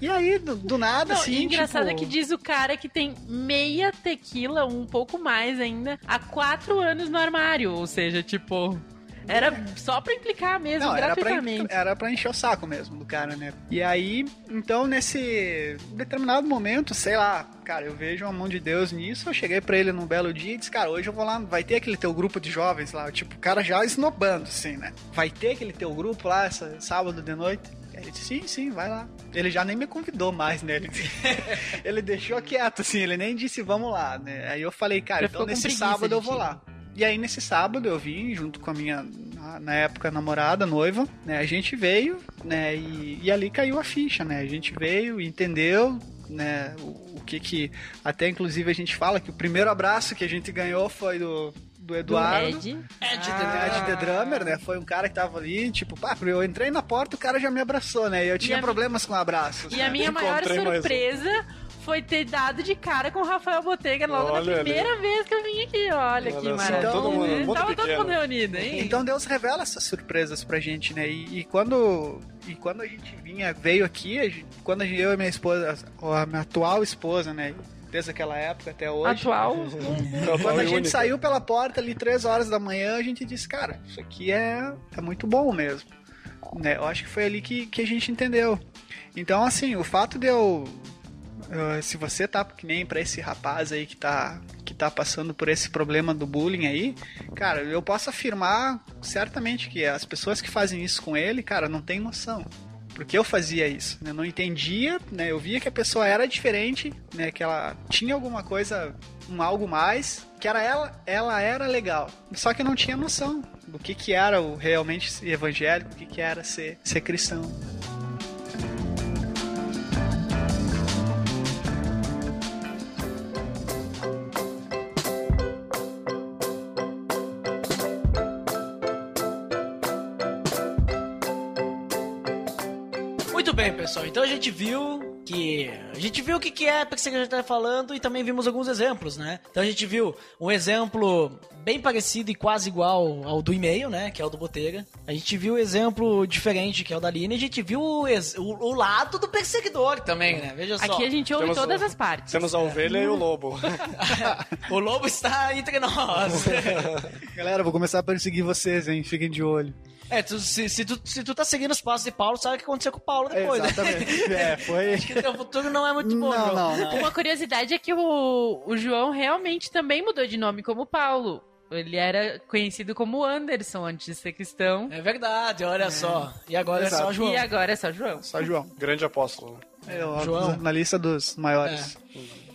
E aí, do, do nada, Não, assim, engraçado tipo, é que diz o cara que tem meia tequila, um pouco mais ainda, há quatro anos no armário. Ou seja, tipo. Era só pra implicar mesmo, Não, era pra, gratuitamente. era pra encher o saco mesmo do cara, né? E aí, então, nesse determinado momento, sei lá, cara, eu vejo a mão de Deus nisso. Eu cheguei pra ele num belo dia e disse, cara, hoje eu vou lá, vai ter aquele teu grupo de jovens lá. Tipo, o cara já esnobando, assim, né? Vai ter aquele teu grupo lá, essa, sábado de noite? Aí Ele disse, sim, sim, vai lá. Ele já nem me convidou mais, né? Ele, ele deixou quieto, assim, ele nem disse, vamos lá, né? Aí eu falei, cara, Já então nesse preguiça sábado eu vou lá. E aí, nesse sábado, eu vim junto com a minha, na, na época, namorada, noiva, né? A gente veio, né? E, e ali caiu a ficha, né? A gente veio, entendeu, né? O, o que que... Até, inclusive, a gente fala que o primeiro abraço que a gente ganhou foi do, do Eduardo. Ed. Ed Ah, Ed The Drummer, né? Foi um cara que tava ali, tipo, pá, eu entrei na porta o cara já me abraçou, né? E eu tinha a mi- problemas com abraços. E a né? minha maior Encontrei mais um. surpresa foi ter dado de cara com o Rafael Botega logo Olha na ali. primeira vez que eu vim aqui. Olha, que Olha só, maravilha. todo mundo- mundo Tava todo pequeno. mundo reunido, hein? Então Deus revela essas surpresas pra gente, né? E, e quando e quando a gente vinha, veio aqui, a gente- quando eu e minha esposa, a minha atual esposa, né? Desde aquela época até hoje. Atual. Quando a gente saiu pela porta ali três horas da manhã, a gente disse, cara, isso aqui é, é muito bom mesmo. Né? Eu acho que foi ali que, que a gente entendeu. Então, assim, o fato de eu. Eh, se você tá que nem pra esse rapaz aí que tá, que tá passando por esse problema do bullying aí, cara, eu posso afirmar certamente que as pessoas que fazem isso com ele, cara, não tem noção. Porque eu fazia isso, né? Eu não entendia, né? Eu via que a pessoa era diferente, né? Que ela tinha alguma coisa, um algo mais, que era ela, ela era legal. Só que eu não tinha noção do que que era o realmente ser evangélico, o que que era ser, ser cristão. Gente viu que. A gente viu o que, que é que a gente tá falando e também vimos alguns exemplos, né? Então a gente viu um exemplo bem parecido e quase igual ao do e-mail, né? Que é o do Botega. A gente viu um exemplo diferente, que é o da Aline. E a gente viu o, ex- o- o lado do perseguidor também, né? Veja só. Aqui a gente ouve Temos todas o- as partes. Temos a ovelha e o lobo. o lobo está entre nós. Galera, vou começar a perseguir vocês, hein? Fiquem de olho. É, tu- se, se tu, se tu tá seguindo os passos de Paulo, sabe o que aconteceu com o Paulo depois, né? Exatamente. É, foi. Acho que o teu futuro não é muito bom, Não, João. não, não. Uma curiosidade é que o, o João realmente também mudou de nome como Paulo. Ele era conhecido como Anderson antes de ser cristão. É verdade, olha só. E agora é só Exato. João. E agora é só João. Só João. Grande apóstolo. É, João. Na lista dos maiores.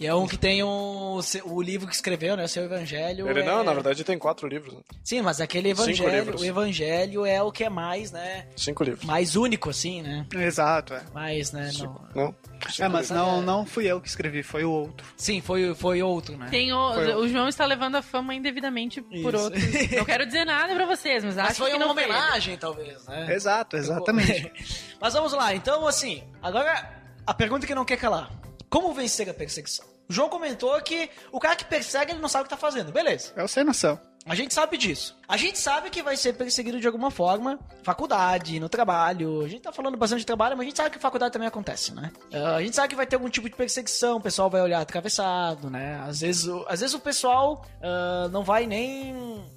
E é um que tem um, o livro que escreveu, né? O seu evangelho. Ele é- não, na verdade tem quatro livros. Né? Sim, mas aquele Cinco evangelho, o evangelho é o que é mais, né? Cinco livros. Mais único, assim, né? Exato, é. Mais, né? Não... Não? É, mas não, não fui eu que escrevi, foi o outro. Sim, foi, foi outro, né? Tem o, Foi o João está levando a fama indevidamente por Isso. outros. Não quero dizer nada pra vocês, mas, Mas acho foi que uma não foi ele. homenagem, talvez, né? Exato, exatamente. Mas vamos lá, então assim, agora a pergunta que não quer calar. Como vencer a perseguição? O João comentou que o cara que persegue, ele não sabe o que tá fazendo. Beleza. É o sem noção. A gente sabe disso. A gente sabe que vai ser perseguido de alguma forma, faculdade, no trabalho. A gente tá falando bastante de trabalho, mas a gente sabe que faculdade também acontece, né? Ah, a gente sabe que vai ter algum tipo de perseguição, o pessoal vai olhar atravessado, né? Às vezes, o- às vezes o pessoal ah, não vai nem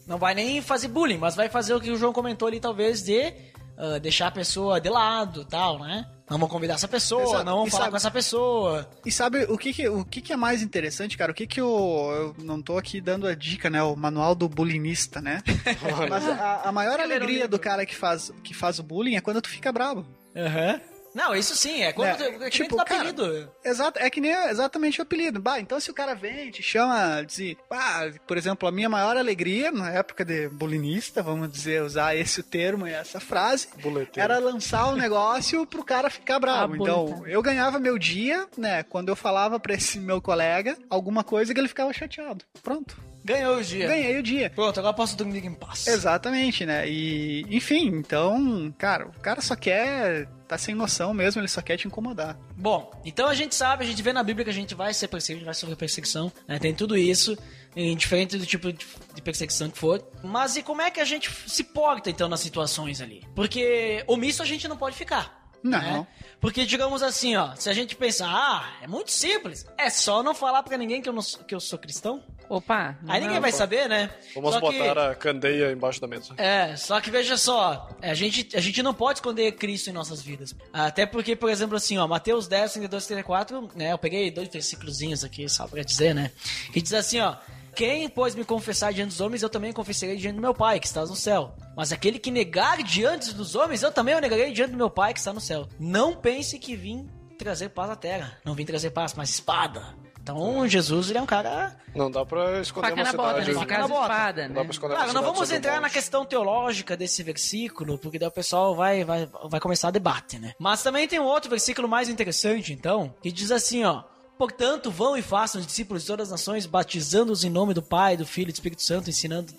não vai nem fazer bullying, mas vai fazer o que o João comentou ali, talvez, de ah, deixar a pessoa de lado, tal, né? Não vão convidar essa pessoa, Exato. não vão E falar sabe- com essa pessoa. E sabe o que que, o que que é mais interessante, cara? O que que eu, eu não tô aqui dando a dica, né? O manual do bulinista, né? Mas a, a maior alegria do cara que faz, que faz o bullying é quando tu fica brabo. Aham. Não, isso sim, é quando Né? é Tipo, cara, apelido. Exato, é que nem exatamente o apelido. Bah, então se o cara vem, te chama, diz, bah, por exemplo, a minha maior alegria na época de bulinista, vamos dizer, usar esse termo e essa frase, Buleteiro. era lançar o negócio pro cara ficar bravo. Ah, então, bonita. eu ganhava meu dia, né, quando eu falava pra esse meu colega alguma coisa que ele ficava chateado. Pronto. Ganhou o dia. Ganhei o dia. Pronto, agora posso dormir em paz. Exatamente, né? E, enfim, então, cara, o cara só quer. tá sem noção mesmo, ele só quer te incomodar. Bom, então a gente sabe, a gente vê na Bíblia que a gente vai ser perseguido, a gente vai sofrer perseguição, né? Tem tudo isso, indiferente do tipo de perseguição que for. Mas e como é que a gente se porta, então, nas situações ali? Porque omisso a gente não pode ficar. Não. né? Porque, digamos assim, ó, se a gente pensar, ah, é muito simples, é só não falar pra ninguém que eu, não, que eu sou cristão. Opa. Aí ninguém vai saber, né? Vamos Só que- botar a candeia embaixo da mesa. É, só que veja só, a gente, a gente não pode esconder Cristo em nossas vidas. Até porque, por exemplo, assim, ó, Mateus 10, 32, 34, né, eu peguei dois versículozinhos aqui, só pra dizer, né, que diz assim, ó, quem, pois, me confessar diante dos homens, eu também confessarei diante do meu Pai, que está no céu. Mas aquele que negar diante dos homens, eu também o negarei diante do meu Pai, que está no céu. Não pense que vim trazer paz à terra. Não vim trazer paz, mas espada. Então, Jesus, ele é um cara Não dá pra esconder Faca uma na bota, cidade. Faca caso, na bota. espada, Não né? dá pra esconder Claro, uma não cidade vamos entrar na questão teológica desse versículo, porque daí o pessoal vai, vai, vai começar a debate, né? Mas também tem um outro versículo mais interessante, então, que diz assim, ó. Portanto, vão e façam os discípulos de todas as nações, batizando-os em nome do Pai, do Filho e do Espírito Santo, ensinando,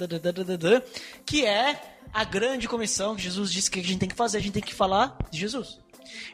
que é a grande comissão que Jesus disse que a gente tem que fazer, a gente tem que falar de Jesus.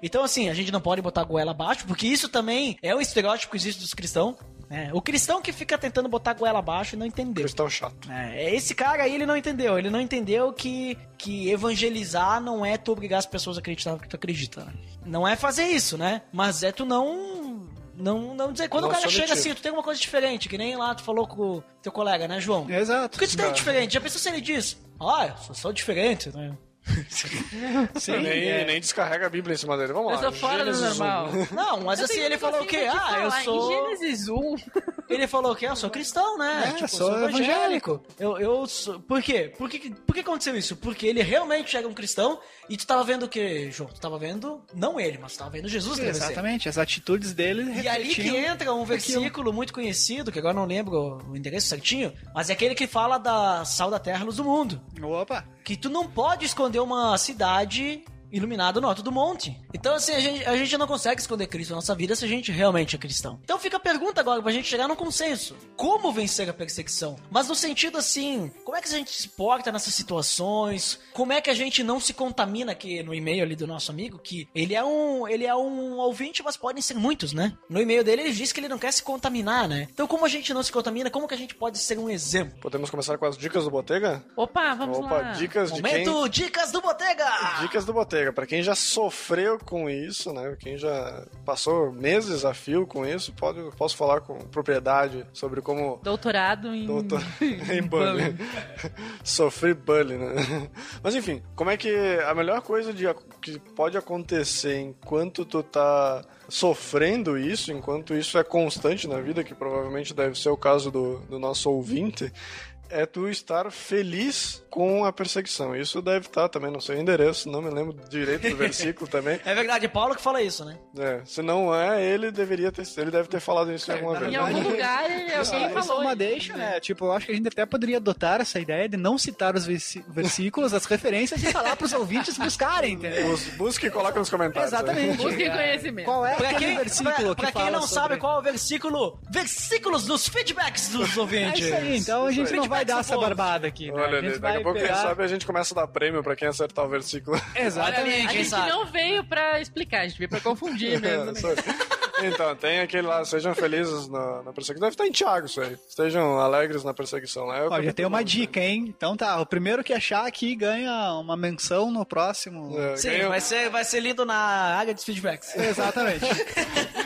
Então, assim, a gente não pode botar a goela abaixo, porque isso também é um estereótipo que existe dos cristãos. né? o cristão que fica tentando botar a goela abaixo e não entendeu. Cristão chato. É, esse cara aí, ele não entendeu. Ele não entendeu que, que evangelizar não é tu obrigar as pessoas a acreditar no que tu acredita. né? Não é fazer isso, né? Mas é tu não... Não, não dizer. Quando Não o cara chega assim, tu tem alguma coisa diferente, que nem lá tu falou com o teu colega, né, João? Exato. O que tu tem diferente? Já pensou se ele diz? Ah, eu sou só diferente, né? Sim, nem, é. nem descarrega a Bíblia em cima dele. Vamos Eu lá. sou fora do Gênesis um. normal. Não, mas Eu assim, ele falou o quê? Ah, eu falar. sou. Em Gênesis 1. Ele falou que eu sou cristão, né? É, tipo, sou evangélico. Eu, eu sou... Por quê? Por que, por que aconteceu isso? Porque ele realmente era um cristão e tu tava vendo o quê, João? Tu tava vendo, não ele, mas tu tava vendo Jesus escrever. Exatamente, as atitudes dele E ali que entra um versículo muito conhecido, que agora não lembro o endereço certinho, mas é aquele que fala da sal da terra, luz do mundo. Opa, Que tu não pode esconder uma cidade iluminada no alto do monte. Então, assim, a gente, a gente não consegue esconder Cristo na nossa vida se a gente realmente é cristão. Então fica a pergunta agora pra gente chegar num consenso. Como vencer a perseguição? Mas no sentido assim, como é que a gente se porta nessas situações? Como é que a gente não se contamina aqui no e-mail ali do nosso amigo, que ele é um, ele é um ouvinte, mas podem ser muitos, né? No e-mail dele ele diz que ele não quer se contaminar, né? Então como a gente não se contamina, como que a gente pode ser um exemplo? Podemos começar com as dicas do Botega? Opa, vamos Opa, lá. dicas de quem... Momento Dicas do Botega! Dicas do Botega, pra quem já sofreu com isso, né? Quem já passou meses a fio com isso, pode, posso falar com propriedade sobre como Doutorado em... Doutor em bullying. Sofri bullying, né? Mas enfim, como é que a melhor coisa de, que pode acontecer enquanto tu tá sofrendo isso, enquanto isso é constante na vida, que provavelmente deve ser o caso do, do nosso ouvinte, é tu estar feliz com a perseguição. Isso deve estar também no seu endereço, não me lembro direito do versículo também. É verdade, é Paulo que fala isso, né? É, se não é, ele deveria ter, ele deve ter falado isso em alguma vez. Em algum lugar alguém Isso é falou. uma isso. deixa, né? Tipo, eu acho que a gente até poderia adotar essa ideia de não citar os versículos, as referências e falar pros ouvintes buscarem, entendeu? Bus- Busque e coloque nos comentários. Exatamente. Busquem É. conhecimento. Qual é Pra aquele quem, versículo pra, que pra quem fala não sobre... sabe qual é o versículo, versículos dos feedbacks dos É ouvintes. isso aí, então a gente não vai Feedbacks dar essa barbada aqui, né? Olha a ali, daqui a vai pouco, quem pegar... sabe, a gente começa a dar prêmio pra quem acertar o versículo. Exatamente. A quem gente sabe? não veio pra explicar, a gente veio pra confundir mesmo. É, só- então, tem aquele lá, sejam felizes na, na perseguição. Deve estar em Tiago isso aí. Estejam alegres na perseguição, né? É Ó, já tem uma nove, dica, hein? Então tá, o primeiro que achar aqui ganha uma menção no próximo. né? É, Sim, ganhou- vai ser, vai ser lido na área dos feedbacks. Exatamente.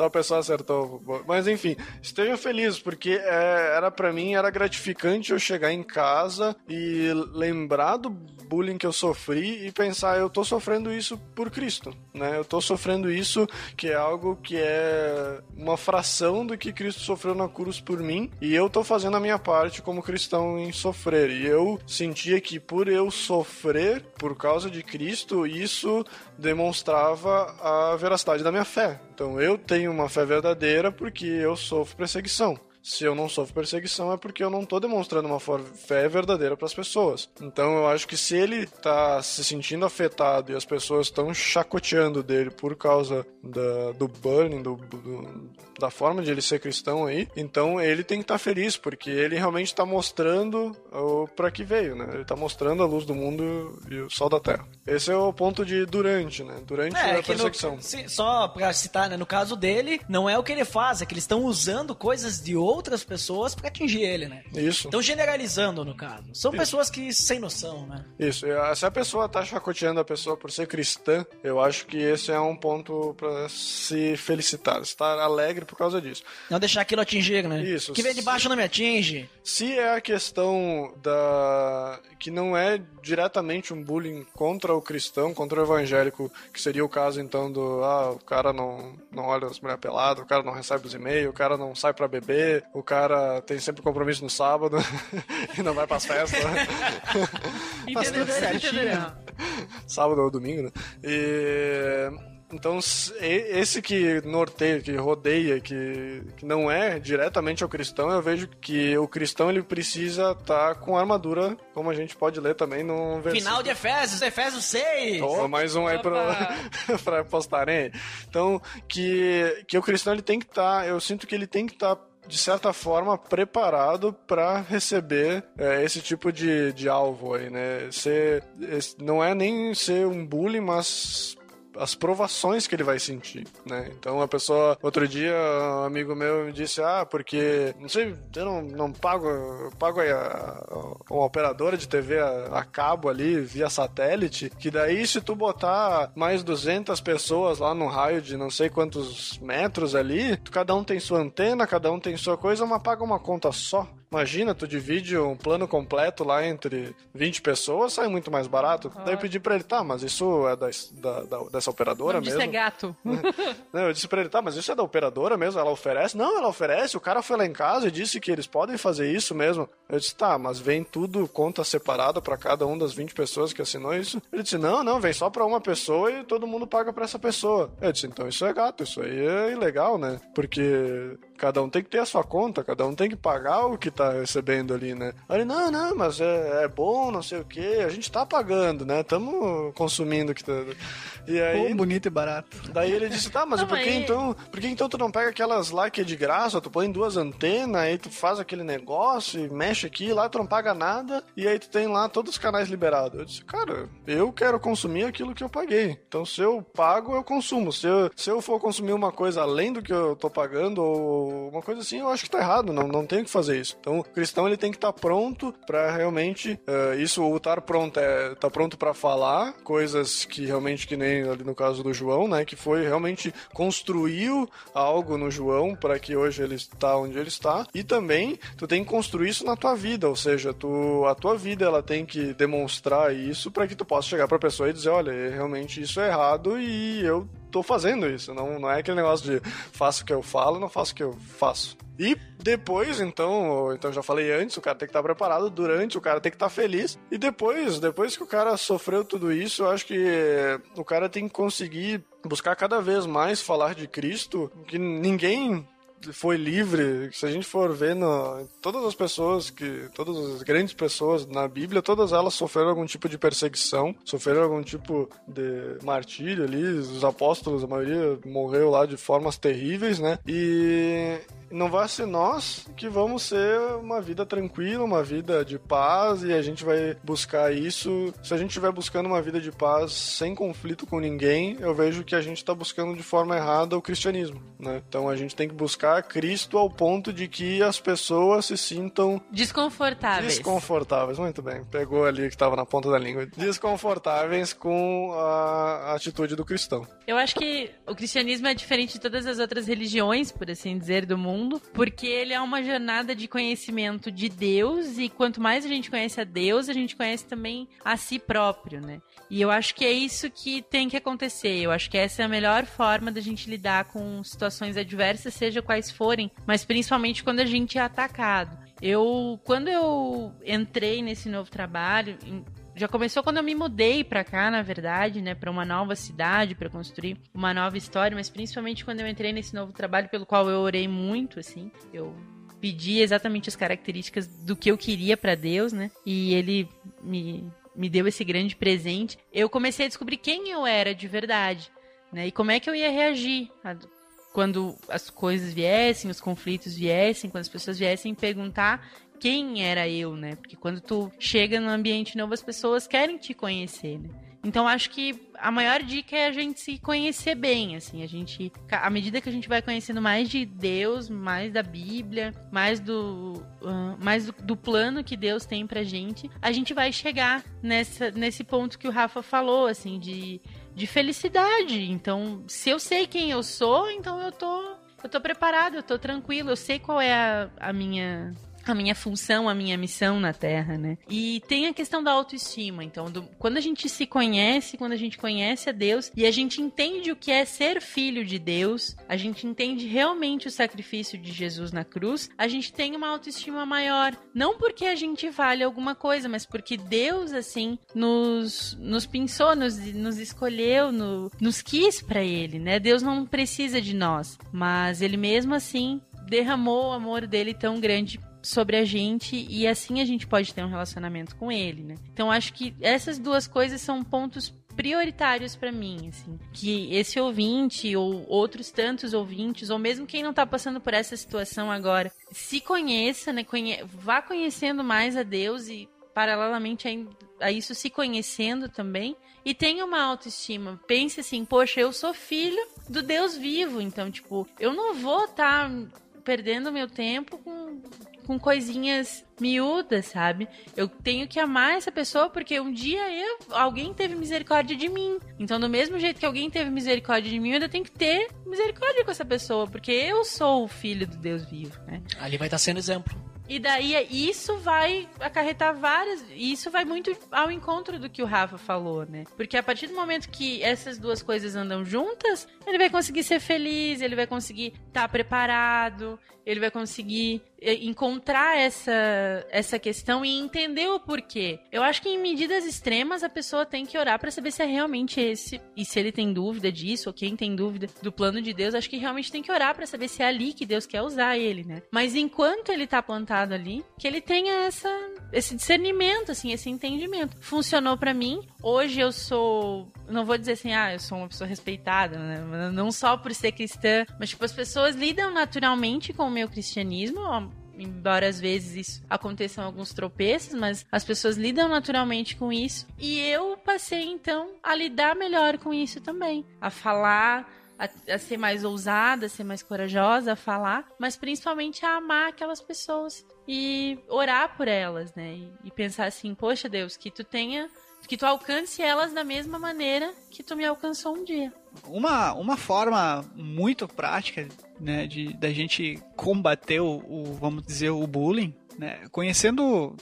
Tal pessoa acertou. Mas enfim, estejam felizes, porque é, era para mim, era gratificante eu chegar em casa e lembrar do bullying que eu sofri e pensar, eu tô sofrendo isso por Cristo, né? Eu tô sofrendo isso que é algo que é uma fração do que Cristo sofreu na cruz por mim e eu tô fazendo a minha parte como cristão em sofrer. E eu sentia que por eu sofrer por causa de Cristo, isso demonstrava a veracidade da minha fé. Então eu tenho uma fé verdadeira porque eu sofro perseguição. Se eu não sofro perseguição é porque eu não tô demonstrando uma fé verdadeira para as pessoas. Então eu acho que se ele tá se sentindo afetado e as pessoas estão chacoteando dele por causa da- do burning, do, do- da forma de ele ser cristão aí, então ele tem que estar feliz porque ele realmente está mostrando o para que veio, né? Ele tá mostrando a luz do mundo e o sol da terra. Esse é o ponto de durante, né? Durante a É, que no, perseguição. sim, só pra citar, né, no caso dele, não é o que ele faz, é que eles estão usando coisas de outras pessoas pra atingir ele, né? Isso. Estão generalizando, no caso. São pessoas que sem noção, né? Isso, e, se a pessoa tá chacoteando a pessoa por ser cristã, eu acho que esse é um ponto pra se felicitar, estar alegre por causa disso. Não deixar aquilo atingir, né? Isso. Que vem de baixo não me atinge. Se é a questão da que não é diretamente um bullying contra o cristão, contra o evangélico, que seria o caso então do ah, o cara não, não olha as mulheres peladas, o cara não recebe os e-mails, o cara não sai pra beber, o cara tem sempre compromisso no sábado e não vai pras festas. Faz tudo certinho. sábado ou domingo, né? E Então, esse que norteia, que rodeia, que, que não é diretamente ao cristão, eu vejo que o cristão ele precisa estar com armadura, como a gente pode ler também no versículo. Final de Efésios, Efésios 6. Ó, mais um aí pra, pra postarem aí. Então, que, que o cristão ele tem que estar, eu sinto que ele tem que estar de certa forma preparado para receber é, esse tipo de, de alvo aí, né? Ser, não é nem ser um bullying, mas as provações que ele vai sentir, né? Então a pessoa, outro dia, um amigo meu me disse, ah, porque, não sei, eu não, não pago, eu pago a, a- uma operadora de TV a, a cabo ali, via satélite, que daí se tu botar mais 200 pessoas lá no raio de não sei quantos metros ali, tu- cada um tem sua antena, cada um tem sua coisa, mas paga uma conta só. Imagina, tu divide um plano completo lá entre 20 pessoas, sai muito mais barato. Daí eu pedi pra ele, tá, mas isso é da, da- da- dessa operadora Não mesmo? é gato. Não, eu disse pra ele, tá, mas isso é da operadora mesmo? Ela oferece? Não, ela oferece. O cara foi lá em casa e disse que eles podem fazer isso mesmo. Eu disse, tá, mas vem tudo conta separada pra cada um das 20 pessoas que assinou isso? Ele disse, não, não, vem só pra uma pessoa e todo mundo paga pra essa pessoa. Eu disse, então isso é gato, isso aí é ilegal, né? Porque cada um tem que ter a sua conta, cada um tem que pagar o que tá recebendo ali, né? Aí não, não, mas é, é bom, não sei o que, a gente tá pagando, né? Tamo consumindo o que tá... E aí... Pô, bonito e barato. Daí ele disse, tá, mas Não, por que então? Por que então tu não pega aquelas lá que é de graça, tu põe duas antenas, aí tu faz aquele negócio e mexe aqui, lá tu não paga nada, e aí tu tem lá todos os canais liberados. Eu disse, cara, eu quero consumir aquilo que eu paguei. Então se eu pago, eu consumo. Se eu, se eu for consumir uma coisa além do que eu tô pagando, ou uma coisa assim, eu acho que tá errado, não, não tenho que fazer isso. Então o cristão ele tem que estar pronto pra realmente, eh, isso, o estar pronto é tá pronto pra falar coisas que realmente, que nem ali no caso do João, né, que foi realmente construiu algo no João para que hoje ele está onde ele está, e também tu tem que construir isso na tua vida, ou seja, tu, a tua vida ela tem que demonstrar isso para que tu possa chegar pra pessoa e dizer, olha, realmente isso é errado e eu tô fazendo isso, não, não é aquele negócio de faço o que eu falo, não faço o que eu faço. E depois, então, então já falei antes, o cara tem que estar preparado, durante o cara tem que estar feliz. E depois, depois que o cara sofreu tudo isso, eu acho que o cara tem que conseguir buscar cada vez mais falar de Cristo, que ninguém foi livre. Se a gente for ver no, todas as pessoas que todas as grandes pessoas na Bíblia, todas elas sofreram algum tipo de perseguição, sofreram algum tipo de martírio ali. Os apóstolos, a maioria morreu lá de formas terríveis, né? E não vai ser nós que vamos ser uma vida tranquila, uma vida de paz e a gente vai buscar isso. Se a gente estiver buscando uma vida de paz sem conflito com ninguém, eu vejo que a gente está buscando de forma errada o cristianismo, né? Então a gente tem que buscar Cristo ao ponto de que as pessoas se sintam Desconfortáveis. desconfortáveis. Muito bem, pegou ali que estava na ponta da língua. Desconfortáveis com a atitude do cristão. Eu acho que o cristianismo é diferente de todas as outras religiões, por assim dizer, do mundo, porque ele é uma jornada de conhecimento de Deus e quanto mais a gente conhece a Deus, a gente conhece também a si próprio, né? E eu acho que é isso que tem que acontecer. Eu acho que essa é a melhor forma da gente lidar com situações adversas, seja quais forem, mas principalmente quando a gente é atacado. Eu, quando eu entrei nesse novo trabalho, já começou quando eu me mudei pra cá, na verdade, né, Pra uma nova cidade, pra construir uma nova história, mas principalmente quando eu entrei nesse novo trabalho pelo qual eu orei muito, assim, eu pedi exatamente as características do que eu queria pra Deus, né? E ele me me deu esse grande presente. Eu comecei a descobrir quem eu era de verdade, né? E como é que eu ia reagir quando as coisas viessem, os conflitos viessem, quando as pessoas viessem perguntar quem era eu, né? Porque quando tu chega num ambiente novo, as pessoas querem te conhecer, né? Então acho que a maior dica é a gente se conhecer bem, assim, a gente, à medida que a gente vai conhecendo mais de Deus, mais da Bíblia, mais do, ah, mais do, do plano que Deus tem pra gente, a gente vai chegar nessa, nesse ponto que o Rafa falou, assim, de, de felicidade. Então, se eu sei quem eu sou, então eu tô, eu tô preparado, eu tô tranquilo, eu sei qual é a, a minha a minha função, a minha missão na Terra, né? E tem a questão da autoestima. Então, do- quando a gente se conhece, quando a gente conhece a Deus e a gente entende o que é ser filho de Deus, a gente entende realmente o sacrifício de Jesus na cruz, a gente tem uma autoestima maior. Não porque a gente vale alguma coisa, mas porque Deus, assim, nos, nos pensou, nos, nos escolheu, no- nos quis pra Ele, né? Deus não precisa de nós, mas Ele mesmo assim derramou o amor dele tão grande sobre a gente e assim a gente pode ter um relacionamento com ele, né? Então acho que essas duas coisas são pontos prioritários pra mim, assim, que esse ouvinte ou outros tantos ouvintes ou mesmo quem não tá passando por essa situação agora, se conheça, né, conhe vá conhecendo mais a Deus e paralelamente a, isso se conhecendo também e tenha uma autoestima. Pense assim, poxa, eu sou filho do Deus vivo, então tipo, eu não vou estar perdendo meu tempo com, com coisinhas miúdas, sabe? Eu tenho que amar essa pessoa porque um dia eu, alguém teve misericórdia de mim. Então, do mesmo jeito que alguém teve misericórdia de mim, eu ainda tenho que ter misericórdia com essa pessoa, porque eu sou o filho do Deus vivo, né? Ali vai estar sendo exemplo. E daí isso vai acarretar várias. E isso vai muito ao encontro do que o Rafa falou, né? Porque a partir do momento que essas duas coisas andam juntas, ele vai conseguir ser feliz, ele vai conseguir estar preparado, ele vai conseguir eh, encontrar essa, essa questão e entender o porquê. Eu acho que em medidas extremas a pessoa tem que orar pra saber se é realmente esse. E se ele tem dúvida disso, ou quem tem dúvida do plano de Deus, acho que realmente tem que orar pra saber se é ali que Deus quer usar ele, né? Mas enquanto ele tá plantado ali, que ele tenha essa, esse discernimento, assim, esse entendimento. Funcionou pra mim. Hoje eu sou. Não vou dizer assim, ah, eu sou uma pessoa respeitada, né? Não só por ser cristã, mas, tipo, as pessoas lidam naturalmente com o meu cristianismo, embora às vezes aconteçam alguns tropeços, mas as pessoas lidam naturalmente com isso. E eu passei então a lidar melhor com isso também, a falar, a, a ser mais ousada, a ser mais corajosa, a falar, mas principalmente a amar aquelas pessoas e orar por elas, né? E, e pensar assim, poxa Deus, que tu tenha que tu alcance elas da mesma maneira que tu me alcançou um dia. Uma, uma forma muito prática né, de da gente combater o, o, vamos dizer, o bullying, né, conhecendo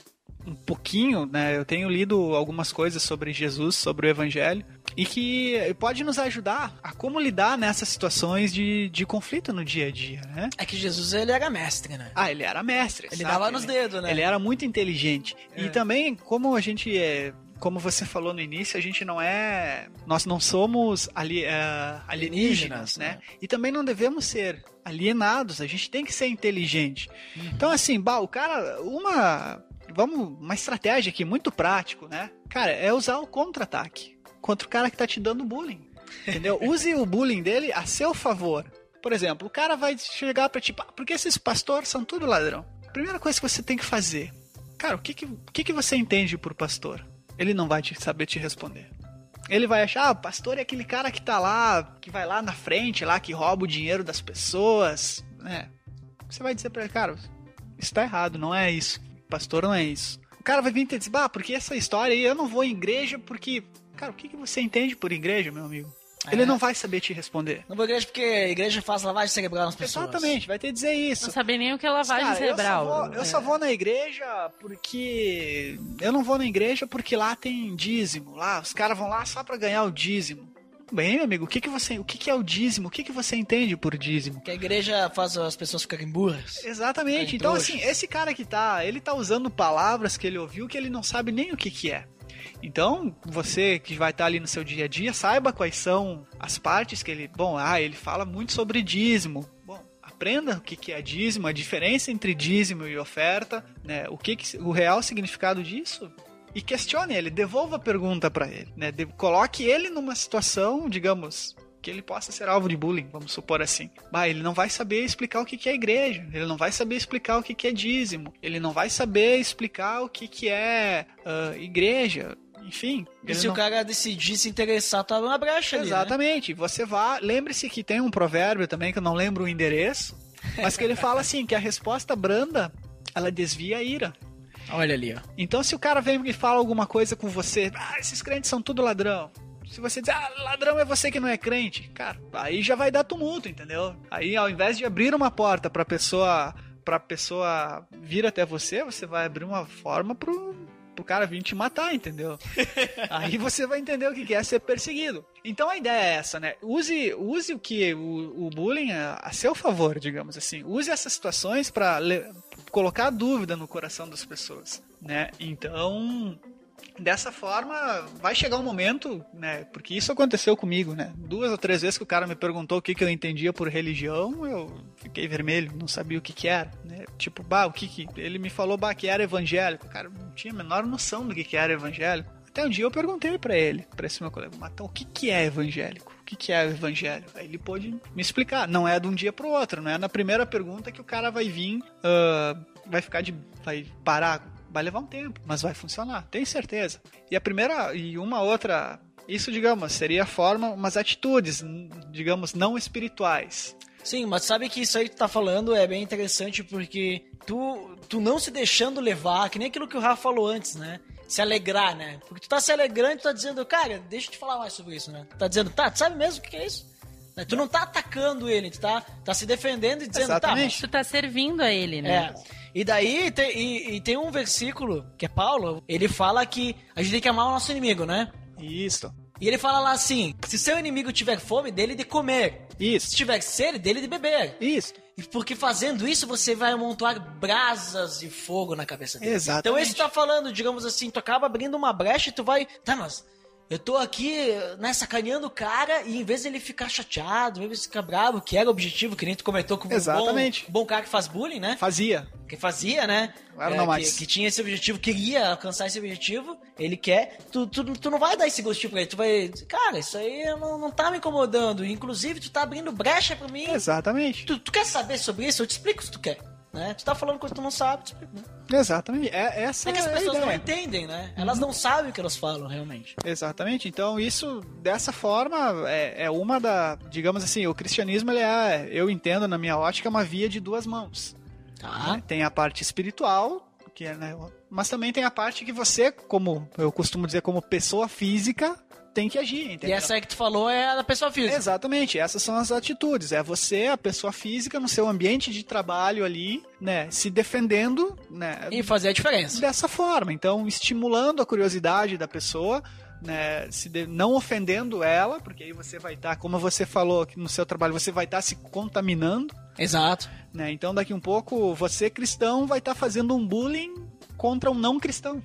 um pouquinho, né, eu tenho lido algumas coisas sobre Jesus, sobre o Evangelho, e que pode nos ajudar a como lidar nessas situações de, de conflito no dia a dia, né? É que Jesus ele era mestre, né? Ah, ele era mestre. Ele sabe? dava nos dedos, né? Ele era muito inteligente. É. E também, como a gente é. Como você falou no início, a gente não é. Nós não somos ali, é, alienígenas, né? né? E também não devemos ser alienados, a gente tem que ser inteligente. Então, assim, bah, o cara. Uma. Vamos. Uma estratégia aqui muito prático, né? Cara, é usar o contra-ataque contra o cara que tá te dando bullying. Entendeu? Use o bullying dele a seu favor. Por exemplo, o cara vai chegar pra ti, "Pá, porque esses pastores são tudo ladrão. Primeira coisa que você tem que fazer, cara, o que que, o que, que você entende por pastor? Ele não vai te saber te responder. Ele vai achar, ah, pastor é aquele cara que tá lá, que vai lá na frente, lá, que rouba o dinheiro das pessoas, né? Você vai dizer pra ele, cara, isso tá errado, não é isso. Pastor não é isso. O cara vai vir te dizer, bah, porque essa história aí, eu não vou em igreja porque... Cara, o que, que você entende por igreja, meu amigo? Ele É. não vai saber te responder. Não vou à igreja porque a igreja faz lavagem cerebral nas pessoas. Exatamente, vai ter dizer isso. Não saber nem o que é lavagem Cara, cerebral. Eu, só vou, eu só vou na igreja porque. Eu não vou na igreja porque lá tem dízimo. Lá, os caras vão lá só pra ganhar o dízimo. Bem, meu amigo, o que, que você. O que, que é o dízimo? O que, que você entende por dízimo? Que a igreja faz as pessoas ficarem burras. Exatamente. É, Então, trouxas. assim, esse cara que tá. Ele tá usando palavras que ele ouviu que ele não sabe nem o que, que é. Então, você que vai estar ali no seu dia a dia, saiba quais são as partes que ele. Bom, ah, ele fala muito sobre dízimo. Bom, aprenda o que, é dízimo, a diferença entre dízimo e oferta, né? O que, que o real significado disso. E questione ele, devolva a pergunta para ele, né? De- coloque ele numa situação, digamos, que ele possa ser alvo de bullying, vamos supor assim. Bah, ele não vai saber explicar o que é igreja, ele não vai saber explicar o que é dízimo, ele não vai saber explicar o que é ah, igreja, enfim. E se não- o cara decidir se interessar, tá uma brecha ali, né? Exatamente. Você vá. Lembre-se que tem um provérbio também que eu não lembro o endereço, mas que ele fala assim: que a resposta branda ela desvia a ira. Olha ali, ó. Então, se o cara vem e fala alguma coisa com você, ah, esses crentes são tudo ladrão. Se você dizer, ah, ladrão é você que não é crente, cara, aí já vai dar tumulto, entendeu? Aí, ao invés de abrir uma porta pra pessoa pra pessoa vir até você, você vai abrir uma forma pro, pro cara vir te matar, entendeu? Aí você vai entender o que é ser perseguido. Então a ideia é essa, né? Use, use o que o, o bullying a, a seu favor, digamos assim. Use essas situações para colocar dúvida no coração das pessoas, né? Então, dessa forma, vai chegar um momento, né? Porque isso aconteceu comigo, né? Duas ou três vezes que o cara me perguntou o que, que eu entendia por religião, eu fiquei vermelho, não sabia o que que era, né? Tipo, bah, o que que... Ele me falou, bah, que era evangélico. Cara, não tinha a menor noção do que que era evangélico. Até um dia eu perguntei para ele, para esse meu colega, mas então, o que que é evangélico? O que que é o evangelho? Aí ele pôde me explicar. Não é de um dia pro outro, não é na primeira pergunta que o cara vai vir, ah, vai ficar de... vai parar vai levar um tempo, mas vai funcionar, tenho certeza. E a primeira e uma outra, isso digamos, seria a forma, umas atitudes, digamos, não espirituais. Sim, mas sabe que isso aí que tu tá falando é bem interessante porque tu, tu não se deixando levar, que nem aquilo que o Rafa falou antes, né? Se alegrar, né? Porque tu tá se alegrando e tu tá dizendo, cara, deixa eu te falar mais sobre isso, né? Tu tá dizendo, tá, tu sabe mesmo o que que é isso? Né? Tu não tá atacando ele, tu tá, tá se defendendo e dizendo, tá, mas Exatamente. Tu tá servindo a ele, né? É. E daí tem, e, e tem um versículo que é Paulo, ele fala que a gente tem que amar o nosso inimigo, né? Isso. E ele fala lá assim: se seu inimigo tiver fome, dele de comer. Se Isso. tiver sede, dele de beber. Isso. E porque fazendo isso, você vai amontoar brasas de fogo na cabeça dele. Exatamente. Então esse tá falando, digamos assim, tu acaba abrindo uma brecha e tu vai. Tá, mas eu tô aqui, né, sacaneando o cara e em vez dele ficar chateado, em vez de ficar bravo, que era o objetivo, que nem tu comentou com Exatamente. um bom, bom cara que faz bullying, né? Fazia. que fazia, né? Agora É, não que, mais. que tinha esse objetivo, queria alcançar esse objetivo, ele quer, tu, tu, tu não vai dar esse gostinho pra ele, tu vai, cara, isso aí não, não tá me incomodando, inclusive tu tá abrindo brecha pra mim. Exatamente. Tu, tu quer saber sobre isso? Eu te explico se tu quer, né? Tu tá falando coisa que tu não sabe, te explico. né? Exatamente. É, essa É que as é pessoas não entendem, né? Elas não sabem o que elas falam, realmente. Exatamente. Então, isso, dessa forma, é, é uma da. Digamos assim, o cristianismo, ele é, eu entendo na minha ótica, é uma via de duas mãos. Tá? né? Tem a parte espiritual, que é, né, mas também tem a parte que você, como eu costumo dizer, como pessoa física, tem que agir. E Entendeu? essa aí que tu falou é a da pessoa física. Exatamente, essas são as atitudes. É você, a pessoa física, no seu ambiente de trabalho ali, né, se defendendo, né, E fazer a diferença. dessa forma. Então, estimulando a curiosidade da pessoa, né, se de- não ofendendo ela, porque aí você vai estar, como você falou aqui no seu trabalho, você vai estar se contaminando, Exato. né? Então, daqui um pouco, você cristão vai estar fazendo um bullying contra um não cristão,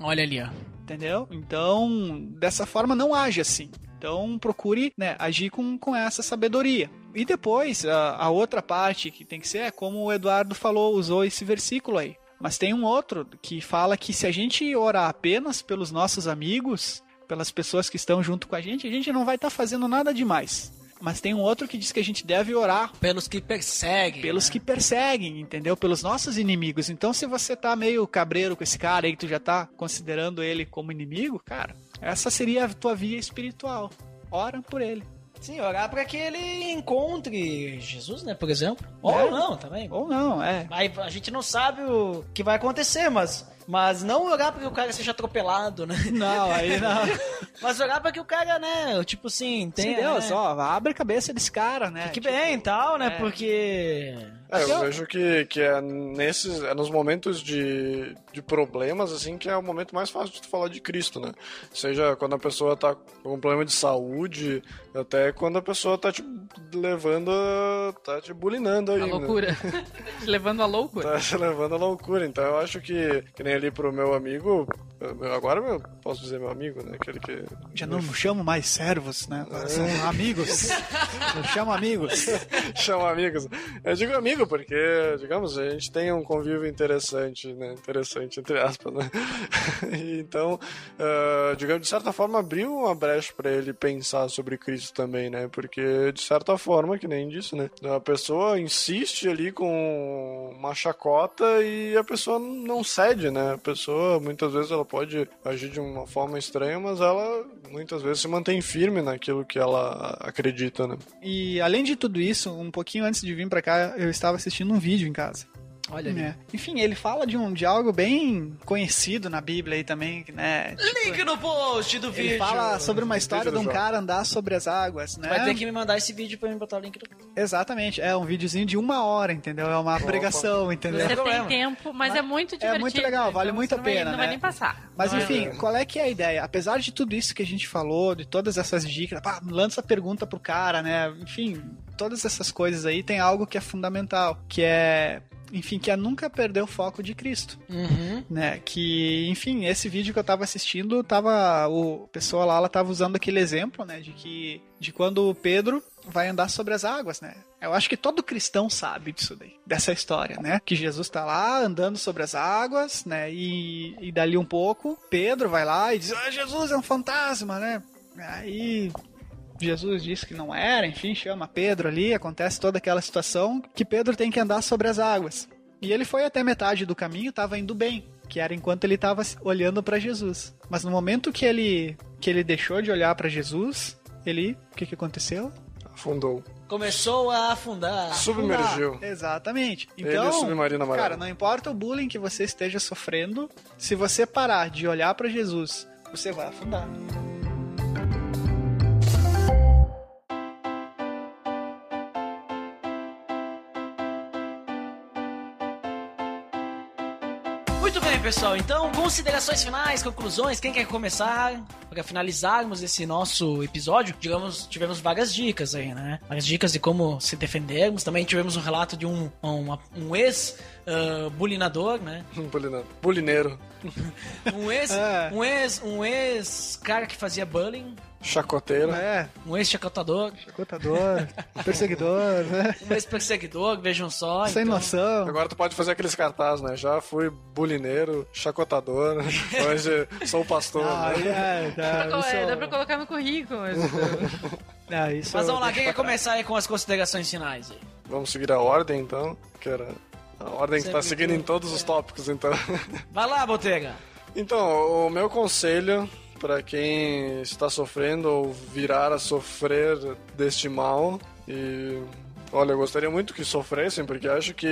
Olha ali, ó. Entendeu? Então, dessa forma, não age assim. Então, procure né, agir com, com essa sabedoria. E depois, a, a outra parte que tem que ser é como o Eduardo falou, usou esse versículo aí. Mas tem um outro que fala que se a gente orar apenas pelos nossos amigos, pelas pessoas que estão junto com a gente, a gente não vai estar fazendo nada demais. Mas tem um outro que diz que a gente deve orar Pelos que perseguem. pelos né? que perseguem, entendeu? Pelos nossos inimigos. Então, se você tá meio cabreiro com esse cara aí, que tu já tá considerando ele como inimigo, cara, essa seria a tua via espiritual. Ora por ele. Sim, orar pra que ele encontre Jesus, né, por exemplo. Ou É. não, também. Ou não, é. Aí a gente não sabe o que vai acontecer, mas, mas não orar pra que o cara seja atropelado, né? Não, aí não. Mas orar pra que o cara, né, tipo assim, Tem. Deus, né, ó, abre a cabeça desse cara, né? Que Tipo, bem e tal, né, é. porque... É, eu Eu- vejo que, que é nesses, é nos momentos de, de problemas, assim, que é o momento mais fácil de tu falar de Cristo, né? Seja quando a pessoa tá com um problema de saúde, até quando a pessoa tá te levando, a- tá te bulinando aí, A né? loucura. Te levando à loucura. Tá te levando à loucura. Então eu acho que, que ali pro meu amigo, agora eu posso dizer meu amigo, né? Aquele que... Já não chamo mais servos, né? Agora são amigos. Eu chamo amigos. Chama amigos. Eu digo amigo porque, digamos, a gente tem um convívio interessante, né? Interessante, entre aspas, né? E então, ah, digamos, de certa forma, abriu uma brecha pra ele pensar sobre Cristo também, né? Porque, de certa forma, que nem disse, né? A pessoa insiste ali com uma chacota e a pessoa não cede, né? A pessoa, muitas vezes, ela pode agir de uma forma estranha, mas ela, muitas vezes, se mantém firme naquilo que ela acredita, né? E além de tudo isso, um pouquinho antes de vir pra cá, eu estava assistindo um vídeo em casa. Olha ali. né? Enfim, ele fala de, um, de algo bem conhecido na Bíblia aí também, né? Link no post do vídeo. Ele fala sobre uma história de do um cara andar sobre as águas, né? Vai ter que me mandar esse vídeo pra mim botar o link no Exatamente, é um videozinho de uma hora, entendeu? É uma pregação, entendeu? Você tem tempo, mas, é muito divertido. muito legal, vale então muito a não vai- pena, Não vai né? nem passar. Mas Não é- enfim, qual é que é a ideia? Apesar de tudo isso que a gente falou, de todas essas dicas, pá, lança a pergunta pro cara, né? Enfim, todas essas coisas aí tem algo que é fundamental, que é, enfim, que é nunca perder o foco de Cristo, Uhum. né? Que, enfim, esse vídeo que eu tava assistindo, tava o pessoa lá, ela tava usando aquele exemplo, né, de que de quando o Pedro vai andar sobre as águas, né? Eu acho que todo cristão sabe disso daí, dessa história, né? Que Jesus tá lá andando sobre as águas, né? E, e dali um pouco, Pedro vai lá e diz: ah, Jesus é um fantasma, né? Aí Jesus diz que não era, enfim, chama Pedro ali, acontece toda aquela situação que Pedro tem que andar sobre as águas. E ele foi até metade do caminho, estava indo bem, que era enquanto ele estava olhando para Jesus. Mas no momento que ele que ele deixou de olhar para Jesus, ele, o que que aconteceu? Afundou. Começou a afundar. Submergiu. Afundar. Exatamente. Ele Então, e o submarino amarelo. cara, não importa o bullying que você esteja sofrendo, se você parar de olhar para Jesus, você vai afundar. Pessoal. Então, considerações finais, conclusões. Quem quer começar para finalizarmos esse nosso episódio? Digamos, tivemos várias dicas aí, né? Várias dicas de como se defendermos. Também tivemos um relato de um, um, um ex-bulinador, né? Bulina- Bulineiro. Um ex, É. um ex, um ex cara que fazia bullying, Chacoteiro. É, um ex-chacotador, chacotador, perseguidor, né? um ex-perseguidor, vejam só. Sem então- noção. Agora tu pode fazer aqueles cartazes, né? Já fui bulineiro, chacotador, hoje sou pastor. Ah, né? é, tá, Dá pra- isso- Dá pra colocar no currículo. isso. Ah, isso Mas eu vamos lá, quem quer começar aí com as considerações finais aí? Vamos seguir a ordem, então, que era a ordem que tá Sempre seguindo que- em todos os tópicos, então. Vai lá, Botega. Então, o meu conselho para quem está sofrendo ou virar a sofrer deste mal. E olha, eu gostaria muito que sofressem porque acho que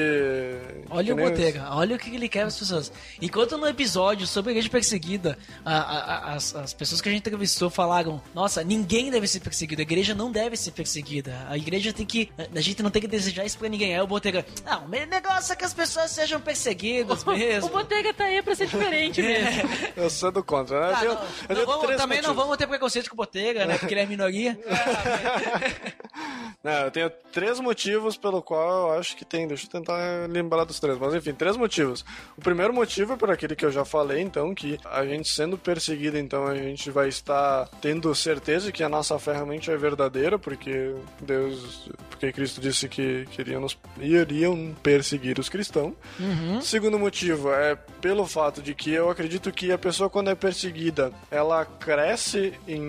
Olha que o Botega, olha o que ele quer as pessoas. Enquanto no episódio sobre a igreja perseguida, a- a- a- as, as pessoas que a gente entrevistou falaram: Nossa, ninguém deve ser perseguido, a igreja não deve ser perseguida. A igreja tem que. A gente não tem que desejar isso pra ninguém. Aí o Botega, não, o negócio é que as pessoas sejam perseguidas mesmo. O Botega tá aí pra ser diferente mesmo. Eu sou do contra, né? Ah, Eu não, tenho- eu não vamos- também não motivos. vamos ter preconceito com o Botega, né? Porque ele é minoria. Não, eu tenho três motivos pelo qual eu acho que tem. Deixa eu tentar lembrar dos três. Mas enfim, três motivos. O primeiro motivo é por aquele que eu já falei, então, que a gente sendo perseguido, então a gente vai estar tendo certeza que a nossa fé realmente é verdadeira, porque Deus. Porque Cristo disse que queriam nos, iriam perseguir os cristãos. Segundo motivo é pelo fato de que eu acredito que a pessoa, quando é perseguida, ela cresce em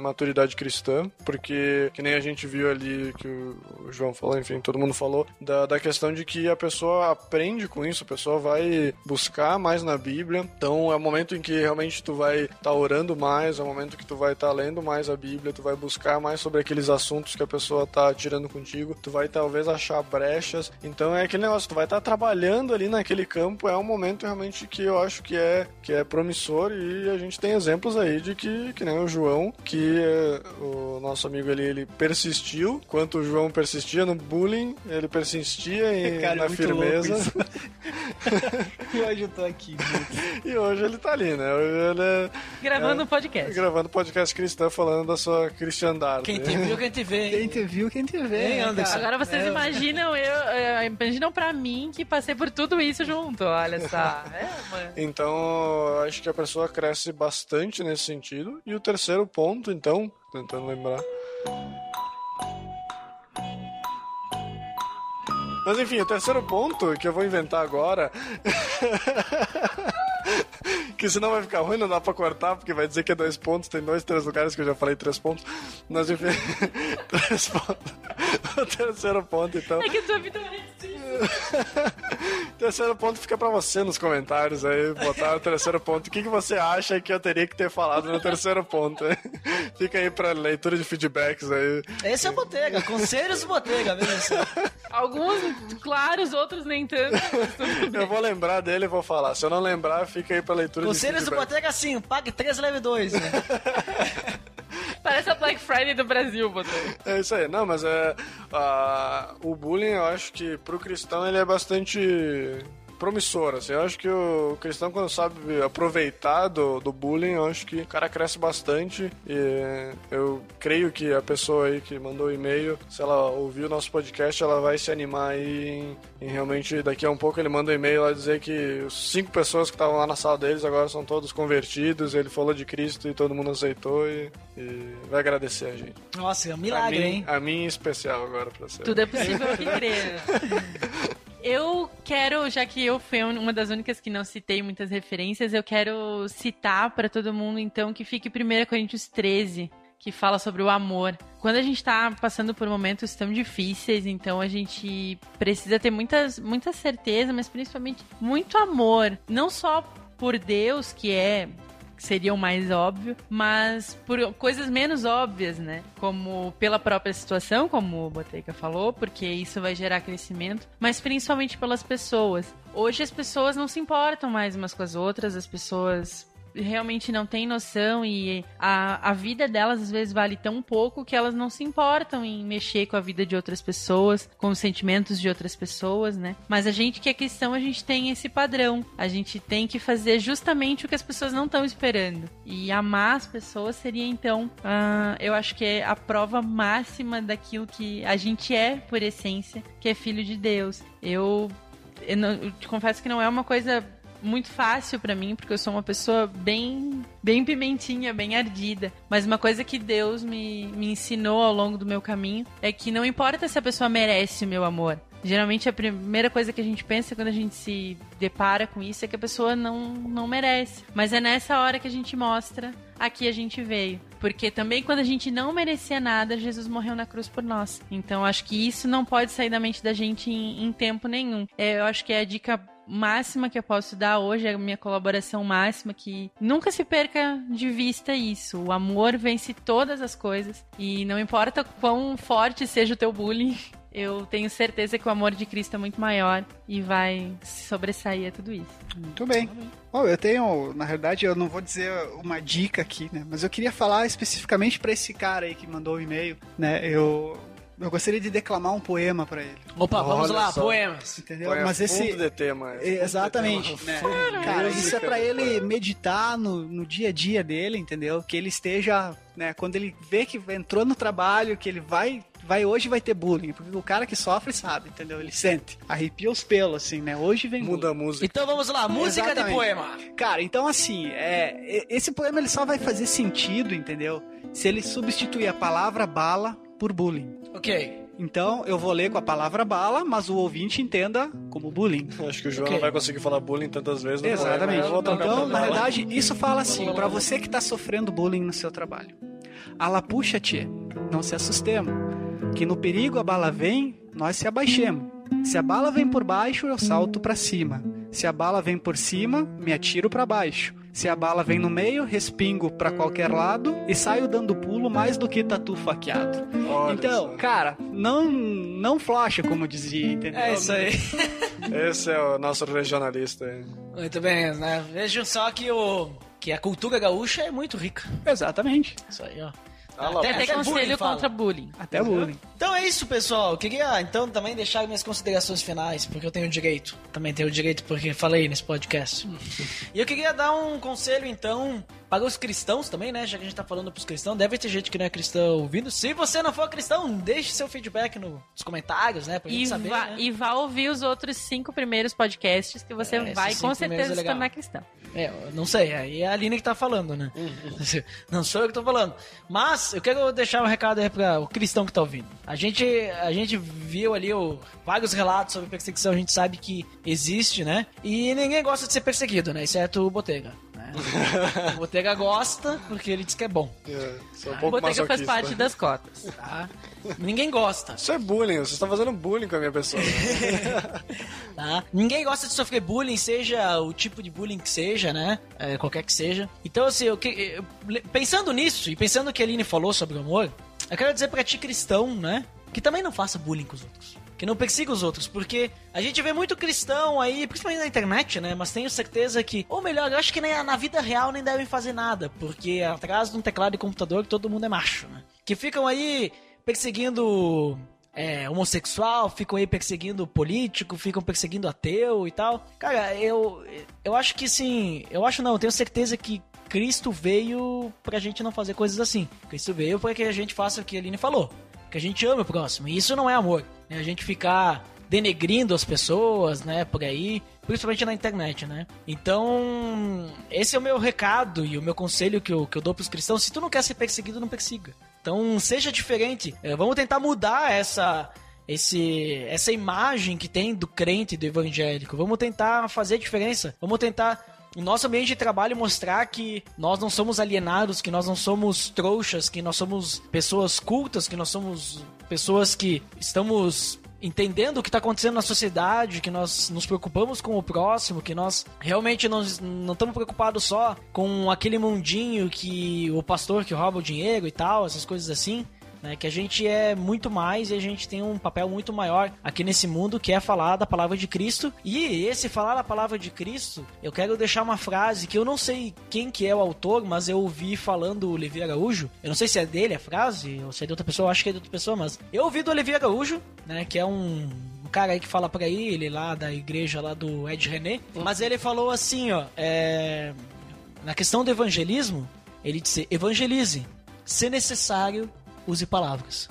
maturidade cristã, porque, que nem a gente viu ali que o o João falou, enfim, todo mundo falou, da, da questão de que a pessoa aprende com isso, a pessoa vai buscar mais na Bíblia. Então é o momento em que realmente tu vai estar tá orando mais, é o momento que tu vai estar tá lendo mais a Bíblia, tu vai buscar mais sobre aqueles assuntos que a pessoa tá tirando contigo, tu vai talvez achar brechas. Então é aquele negócio, tu vai estar tá trabalhando ali naquele campo, é um momento realmente que eu acho que é, que é promissor e a gente tem exemplos aí de que, que nem o João, que eh, o nosso amigo ali, ele persistiu, enquanto o João persistia no bullying, ele persistia em, Cara, é na muito firmeza. E hoje eu tô aqui. E hoje ele tá ali, né? Hoje ele é, Gravando é, um podcast. gravando podcast cristão falando da sua cristiandade. Quem te viu, quem te vê. Quem te viu, quem te vê. Hein, Anderson? Agora vocês É, imaginam eu, é, imaginam pra mim que passei por tudo isso junto, olha só. É. Então, eu acho que a pessoa cresce bastante nesse sentido. E o terceiro ponto, então, tentando lembrar. Mas enfim, o terceiro ponto que eu vou inventar agora. que senão vai ficar ruim, não dá pra cortar, porque vai dizer que é dois pontos. Tem dois, três lugares que eu já falei três pontos. Mas enfim, três pontos. O terceiro ponto, então. É que tua vida é terceiro ponto fica pra você nos comentários aí, botar o terceiro ponto. O que, que você acha que eu teria que ter falado no terceiro ponto? Fica aí pra leitura de feedbacks aí. Esse é o Botega, Conselhos Botega, só. Alguns claros, outros nem tanto. Eu vou lembrar dele e vou falar. Se eu não lembrar, fica aí pra leitura Conselhos de do. Botega assim, pague 3, leve 2. Né? Parece a Black Friday do Brasil, Botega. É isso aí. Não, mas é. ah, o bullying, eu acho que pro cristão ele é bastante promissor, assim. Eu acho que o cristão, quando sabe aproveitar do, do bullying, eu acho que o cara cresce bastante. E eu creio que a pessoa aí que mandou o e-mail, se ela ouvir o nosso podcast, ela vai se animar aí em, em realmente, daqui a um pouco ele manda um e-mail lá dizer que os cinco pessoas que estavam lá na sala deles agora são todos convertidos. Ele falou de Cristo e todo mundo aceitou e, e vai agradecer a gente. Nossa, é um A milagre, mim, hein? a mim em especial agora pra você. Tudo é possível que crer. Eu quero, já que eu fui uma das únicas que não citei muitas referências, eu quero citar para todo mundo, então, que fique 1 Coríntios 13, que fala sobre o amor. Quando a gente tá passando por momentos tão difíceis, então a gente precisa ter muitas, muita certeza, mas principalmente muito amor. Não só por Deus, que é seria o mais óbvio, mas por coisas menos óbvias, né? Como pela própria situação, como o Boteca falou, porque isso vai gerar crescimento, mas principalmente pelas pessoas. Hoje as pessoas não se importam mais umas com as outras, as pessoas realmente não têm noção e a, a vida delas às vezes vale tão pouco que elas não se importam em mexer com a vida de outras pessoas, com os sentimentos de outras pessoas, né? Mas a gente que é cristão, a gente tem esse padrão. A gente tem que fazer justamente o que as pessoas não estão esperando. E amar as pessoas seria então, ah, eu acho que é a prova máxima daquilo que a gente é por essência, que é filho de Deus. Eu, eu, não- eu te confesso que não é uma coisa muito fácil pra mim, porque eu sou uma pessoa bem, bem pimentinha, bem ardida. Mas uma coisa que Deus me, me ensinou ao longo do meu caminho é que não importa se a pessoa merece o meu amor. Geralmente a primeira coisa que a gente pensa quando a gente se depara com isso é que a pessoa não, não merece. Mas é nessa hora que a gente mostra aqui a gente veio. Porque também quando a gente não merecia nada, Jesus morreu na cruz por nós. Então acho que isso não pode sair da mente da gente em, em tempo nenhum. É, eu acho que é a dica máxima que eu posso dar hoje, é a minha colaboração máxima, que nunca se perca de vista isso. O amor vence todas as coisas. E não importa quão forte seja o teu bullying, eu tenho certeza que o amor de Cristo é muito maior e vai sobressair a tudo isso. Muito bem. Bom, eu tenho, na verdade, eu não vou dizer uma dica aqui, né? Mas eu queria falar especificamente pra esse cara aí que mandou o e-mail, né? Eu, eu gostaria de declamar um poema pra ele, Opa, vamos Olha lá, só. poemas. entendeu? Põe a Mas esse fundo de tema. Exatamente, né? Cara, isso é pra ele meditar no, no dia a dia dele, entendeu? Que ele esteja, né, quando ele vê que entrou no trabalho, que ele vai vai hoje vai ter bullying, porque o cara que sofre sabe, entendeu? Ele sente, arrepia os pelos assim, né? Hoje vem Muda a bullying. música. Então vamos lá, música de Exatamente. poema. Cara, então assim, é, esse poema ele só vai fazer sentido, entendeu? Se ele substituir a palavra bala por bullying. Ok. Então, eu vou ler com a palavra bala, mas o ouvinte entenda como bullying. Acho que o João Ok. não vai conseguir falar bullying tantas vezes. Exatamente. tocar Então, na verdade, isso fala assim, pra você que tá sofrendo bullying no seu trabalho. Ala puxa-te, não se assustemos, que no perigo a bala vem, nós se abaixemos. Se a bala vem por baixo, eu salto pra cima. Se a bala vem por cima, me atiro pra baixo. Se a bala vem no meio, respingo pra qualquer lado e saio dando pulo mais do que tatu faqueado. Olha então, só. cara, não não flocha, como dizia, entendeu? É isso aí. Esse é o nosso regionalista aí. Muito bem, né? Vejam só que o que a cultura gaúcha é muito rica. Tem Isso aí, ó. Ah Até até conselho fala. contra bullying. Até bullying. Então é isso, pessoal. Eu queria então também deixar minhas considerações finais, porque eu tenho direito. Também tenho direito porque falei nesse podcast. e eu queria dar um conselho então para os cristãos também, né? Já que a gente tá falando pros cristãos, deve ter gente que não é cristão ouvindo. Se você não for cristão, deixe seu feedback no- nos comentários, né? Pra gente E saber. vá, né? e vá ouvir os outros cinco primeiros podcasts que você É, vai com certeza é se tornar cristão. É, eu não sei, aí é a Aline que tá falando, né? Não sou eu que tô falando. Mas eu quero deixar um recado aí pra o cristão que tá ouvindo. A gente, a gente viu ali o, vários relatos sobre perseguição, a gente sabe que existe, né? E ninguém gosta de ser perseguido, né? Exceto o Botega. Né? o Botega gosta porque ele diz que é bom, É, sou um O pouco Botega faz parte das cotas. tá? Ninguém gosta, Isso é bullying, vocês estão fazendo bullying com a minha pessoa. tá? Ninguém gosta de sofrer bullying, seja o tipo de bullying que seja, né? É, qualquer que seja. Então, assim, eu, pensando nisso e pensando no que a Aline falou sobre o amor, eu quero dizer pra ti cristão, né? Que também não faça bullying com os outros. Que não persiga os outros, porque a gente vê muito cristão aí, principalmente na internet, né? Mas tenho certeza que, ou melhor, eu acho que nem, na vida real nem devem fazer nada, porque atrás de um teclado de computador todo mundo é macho, né? Que ficam aí perseguindo é, homossexual, ficam aí perseguindo político, ficam perseguindo ateu e tal. Cara, eu, eu acho que sim, eu acho não, eu tenho certeza que Cristo veio pra gente não fazer coisas assim. Cristo veio pra que a gente faça o que a Aline falou, que a gente ame o próximo. E isso não é amor, né? A gente ficar denegrindo as pessoas, né, por aí, principalmente na internet, né? Então, esse é o meu recado e o meu conselho que eu, que eu dou pros cristãos. Se tu não quer ser perseguido, não persiga. Então, seja diferente. É, vamos tentar mudar essa esse essa imagem que tem do crente do evangélico. Vamos tentar fazer a diferença. Vamos tentar o nosso ambiente de trabalho mostrar que nós não somos alienados, que nós não somos trouxas, que nós somos pessoas cultas, que nós somos pessoas que estamos entendendo o que está acontecendo na sociedade, que nós nos preocupamos com o próximo, que nós realmente não, não estamos preocupados só com aquele mundinho que o pastor que rouba o dinheiro e tal, essas coisas assim. Né, que a gente é muito mais e a gente tem um papel muito maior aqui nesse mundo que é falar da palavra de Cristo. E esse falar da palavra de Cristo, eu quero deixar uma frase que eu não sei quem que é o autor, mas eu ouvi falando o Levi Araújo. Eu não sei se é dele a frase, ou se é de outra pessoa, eu acho que é de outra pessoa, mas eu ouvi do Levi Araújo, né, que é um um cara aí que fala pra ele lá da igreja lá do Ed René, mas ele falou assim, ó, é, na questão do evangelismo, ele disse: evangelize, se necessário, use palavras.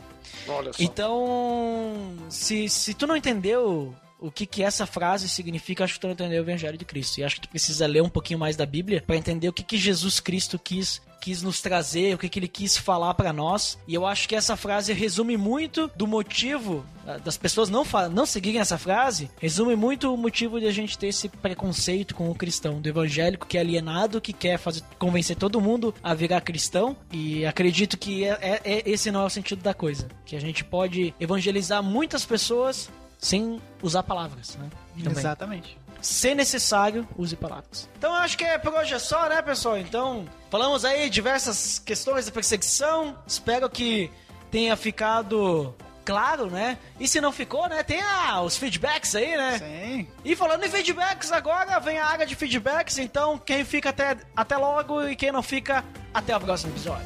Olha só. Então, se, se tu não entendeu o que, que essa frase significa, acho que tu não entendeu o Evangelho de Cristo. E acho que tu precisa ler um pouquinho mais da Bíblia para entender o que, que Jesus Cristo quis quis nos trazer, o que, que ele quis falar para nós. E eu acho que essa frase resume muito do motivo ah, das pessoas não, não seguirem essa frase, resume muito o motivo de a gente ter esse preconceito com o cristão, do evangélico que é alienado, que quer fazer convencer todo mundo a virar cristão. E acredito que é, é- é- esse não é o sentido da coisa. Que a gente pode evangelizar muitas pessoas sem usar palavras, né? Também. Exatamente. Se necessário, use palavras. Então eu acho que é por hoje é só, né, pessoal? Então, falamos aí diversas questões da perseguição. Espero que tenha ficado claro, né? E se não ficou, né, tem ah, os feedbacks aí, né? Sim. E falando em feedbacks, agora vem a área de feedbacks. Então, quem fica até, até logo e quem não fica, até o próximo episódio.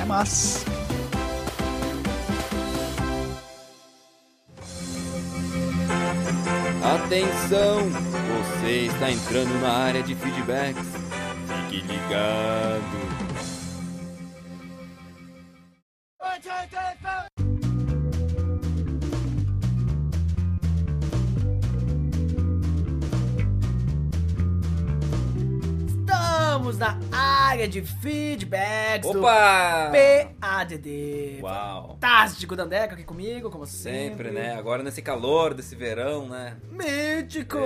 É massa. Atenção! Você está entrando na área de feedbacks. Fique ligado. Estamos na área de feedbacks Opa! do PADD. Uau! Fantástico, Dandeco aqui comigo, como sempre. Sempre, né? Agora nesse calor desse verão, né? Mítico!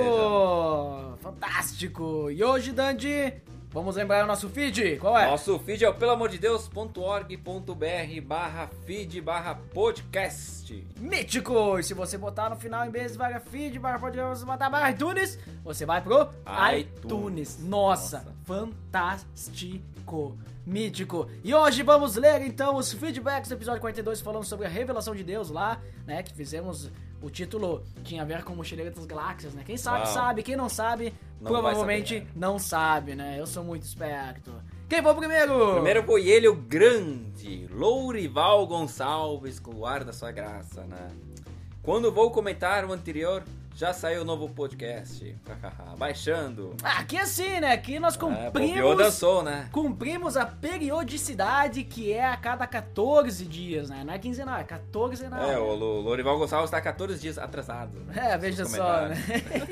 Fantástico! E hoje, Dandy, vamos lembrar o nosso feed? Qual é? Nosso feed é o pelamordedeus.org.br barra feed barra podcast. Mítico! E se você botar no final, em vez de barra feed, barra podcast, você botar barra iTunes, você vai pro iTunes. iTunes. Nossa, Nossa. fantástico! Mítico. E hoje vamos ler então os feedbacks do episódio 42 falando sobre a revelação de Deus lá, né? Que fizemos o título tinha a ver com Mochileiro das Galáxias, né? Quem sabe, Uau. sabe. Quem não sabe, Não provavelmente saber, né? não sabe, né? Eu sou muito esperto. Quem foi o primeiro? Primeiro foi ele, o grande Lourival Gonçalves, com o ar da sua graça, né? Quando vou comentar o anterior, já saiu o novo podcast. Baixando. Aqui é assim, né? Aqui nós É, cumprimos. dançou, né? Cumprimos a periodicidade que é a cada 14 dias, né? Não é quinzenal, é 14 não. É, o Lo- Lourival Gonçalves tá 14 dias atrasado. né? É, veja só, né?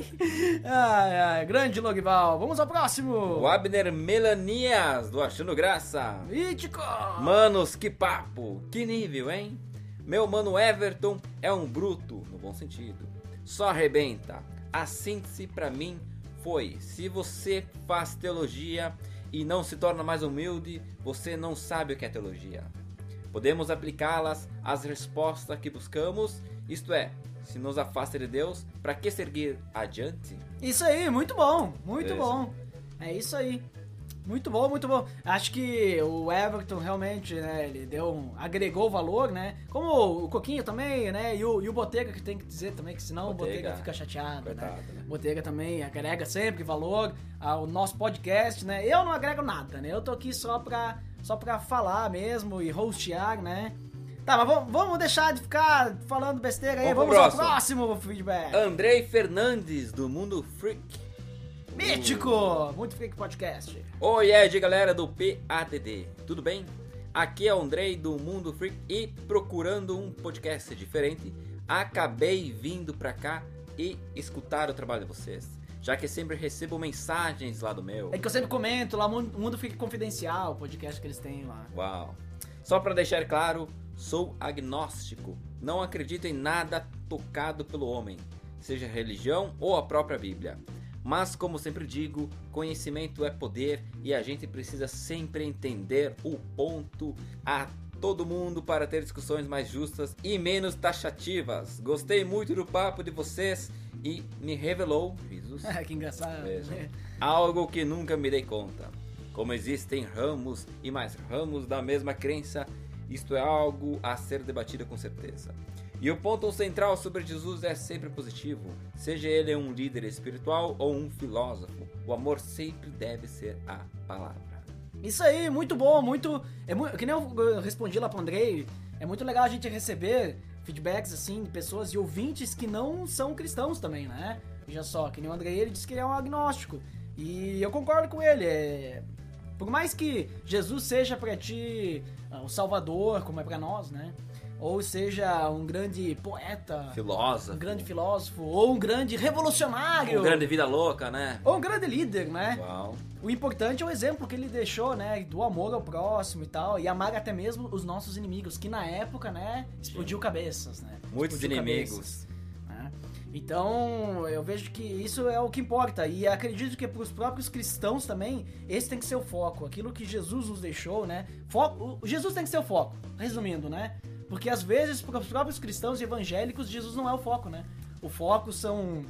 ai, ai, grande Logival. Vamos ao próximo. O Abner Melanias, do Achando Graça. Mítico. Manos, que papo, que nível, hein? Meu mano Everton é um bruto, no bom sentido. Só arrebenta. A síntese pra mim foi: se você faz teologia e não se torna mais humilde, você não sabe o que é teologia. Podemos aplicá-las às respostas que buscamos, isto é, se nos afasta de Deus, para que seguir adiante? Isso aí, muito bom, muito Beleza. bom. É isso aí. Muito bom, muito bom. Acho que o Everton realmente, né, ele deu um, agregou valor, né? Como o Coquinho também, né? E o, e o Botega que tem que dizer também, que senão o Botega. Botega fica chateado, Coitado, né? né? Botega também agrega sempre valor ao nosso podcast, né? Eu não agrego nada, né? Eu tô aqui só pra, só pra falar mesmo e hostear, né? Tá, mas vamos, deixar de ficar falando besteira aí. Vamos Vamos, pro ao próximo. próximo feedback. Andrei Fernandes, do Mundo Freak. Mítico! Muito Freak Podcast. Oi, Ed, galera do PADD, tudo bem? Aqui é o Andrei do Mundo Freak e procurando um podcast diferente, acabei vindo pra cá e escutar o trabalho de vocês, já que sempre recebo mensagens lá do meu. É que eu sempre comento lá, Mundo Mundo Freak Confidencial, o podcast que eles têm lá. Uau! Só pra deixar claro, sou agnóstico, não acredito em nada tocado pelo homem, seja religião ou a própria Bíblia. Mas, como sempre digo, conhecimento é poder e a gente precisa sempre entender o ponto a todo mundo para ter discussões mais justas e menos taxativas. Gostei muito do papo de vocês e me revelou, Jesus, que engraçado. Mesmo. né? algo que nunca me dei conta. Como existem ramos e mais ramos da mesma crença, isto é algo a ser debatido com certeza. E o ponto central sobre Jesus é sempre positivo, seja ele um líder espiritual ou um filósofo. O amor sempre deve ser a palavra. Isso aí, muito bom, muito. É muito que nem eu respondi lá pro Andrei, é muito legal a gente receber feedbacks assim de pessoas e ouvintes que não são cristãos também, né? Veja só, que nem o Andrei, ele disse que ele é um agnóstico. E eu concordo com ele. É... Por mais que Jesus seja pra ti ah, o Salvador, como é pra nós, né? Ou seja um grande poeta, Filósofo. um grande filósofo, ou um grande revolucionário, Um grande vida louca, né? ou um grande líder, né? Uau. O importante é o exemplo que ele deixou, né? Do amor ao próximo e tal. E amar até mesmo os nossos inimigos, que na época, né? Explodiu cabeças, né? Muitos Explodiu inimigos. cabeças, né? Então, eu vejo que isso é o que importa. E acredito que para os próprios cristãos também, esse tem que ser o foco. Aquilo que Jesus nos deixou, né? Foco, Jesus tem que ser o foco. Resumindo, né? Porque às vezes, para os próprios cristãos evangélicos, Jesus não é o foco, né? O foco são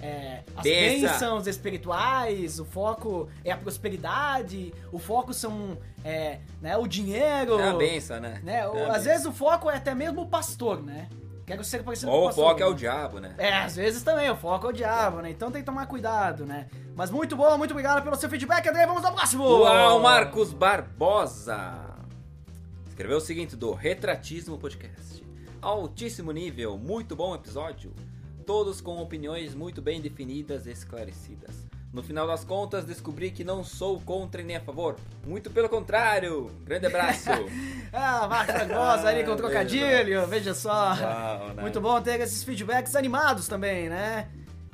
é, as bênçãos espirituais, o foco é a prosperidade, o foco são é, né, o dinheiro. É a benção, né? né? É às benção. vezes o foco é até mesmo o pastor, né? Quero ser parecido com Ou o pastor. foco é o né? diabo, né? É, às vezes também, o foco é o diabo, né? Então tem que tomar cuidado, né? Mas muito bom, muito obrigado pelo seu feedback, André. Vamos ao próximo! Uau, Marcos Barbosa! Escreveu o seguinte do Retratismo Podcast. Altíssimo nível, muito bom episódio. Todos com opiniões muito bem definidas e esclarecidas. No final das contas, descobri que não sou contra e nem a favor. Muito pelo contrário. Grande abraço. Ah, Marcos Barbosa ali com o Ah, trocadilho, veja só. Uau, né? Muito bom ter esses feedbacks animados também, né?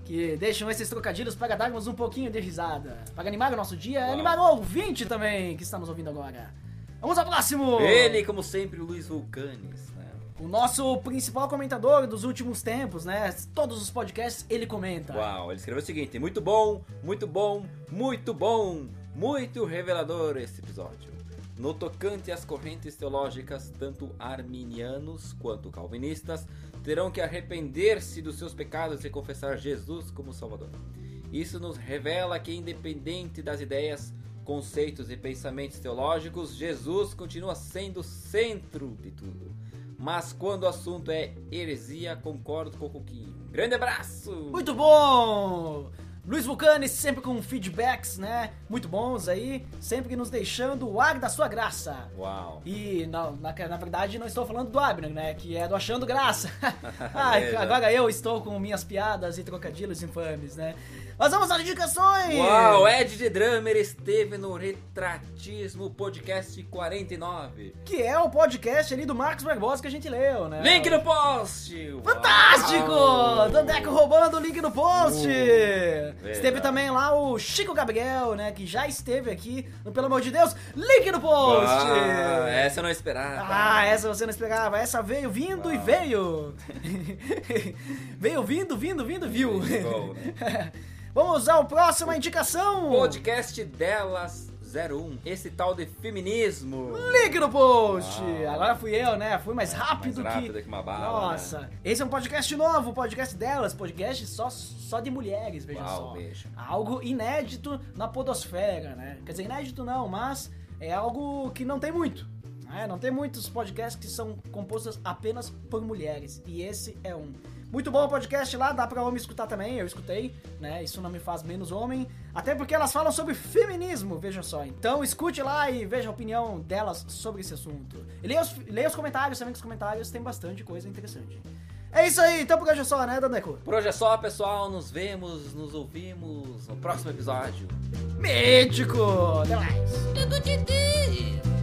Que deixam esses trocadilhos para darmos um pouquinho de risada. Para animar o nosso dia, Uau. animar o ouvinte também que estamos ouvindo agora. Vamos ao próximo! Ele, como sempre, Luiz Vulcanes. Né? O nosso principal comentador dos últimos tempos, né? Todos os podcasts ele comenta. Uau, ele escreveu o seguinte: muito bom, muito bom, muito bom, muito revelador esse episódio. No tocante às correntes teológicas, tanto arminianos quanto calvinistas terão que arrepender-se dos seus pecados e confessar Jesus como Salvador. Isso nos revela que, independente das ideias, conceitos e pensamentos teológicos, Jesus continua sendo centro de tudo. Mas quando o assunto é heresia, concordo com o Coquinho. Grande abraço! Muito bom! Luiz Vulcani sempre com feedbacks, né? Muito bons aí, sempre nos deixando o ar da sua graça. Uau! E na, na, na verdade não estou falando do Abner, né? Que é do Achando Graça. Ai, Veja. agora eu estou com minhas piadas e trocadilhos infames, né? Mas vamos às indicações! Uau, Ed de Drummer esteve no Retratismo Podcast 49. Que é o podcast ali do Marcos Barbosa que a gente leu, né? Link no post! Uau. Fantástico! Dandeco roubando o link no post! Uh, esteve também lá o Chico Gabriel, né? Que já esteve aqui no Pelo Amor de Deus, link no post! Ah, essa eu não esperava. Ah, essa você não esperava. Essa veio vindo e veio. veio vindo, vindo, vindo, viu. Vamos ao próximo indicação. Podcast delas 01, esse tal de feminismo. Link no post! Uau. Agora fui eu, né? Fui mais rápido, mais rápido que... que uma bala, Nossa. né? Esse é um podcast novo, podcast delas, podcast só, só de mulheres, veja Uau, só. veja. Algo inédito na podosfera, né? Quer dizer, inédito não, mas é algo que não tem muito. né? Não tem muitos podcasts que são compostos apenas por mulheres. E esse é um. Muito bom o podcast lá, dá pra homem escutar também, eu escutei, né? Isso não me faz menos homem. Até porque elas falam sobre feminismo, veja só. Então escute lá e veja a opinião delas sobre esse assunto. E leia os, leia os comentários também, que os comentários tem bastante coisa interessante. É isso aí, então por hoje é só, né, Dandeco? Por hoje é só, pessoal. Nos vemos, nos ouvimos no próximo episódio. Mítico! Até mais! Medo de Deus.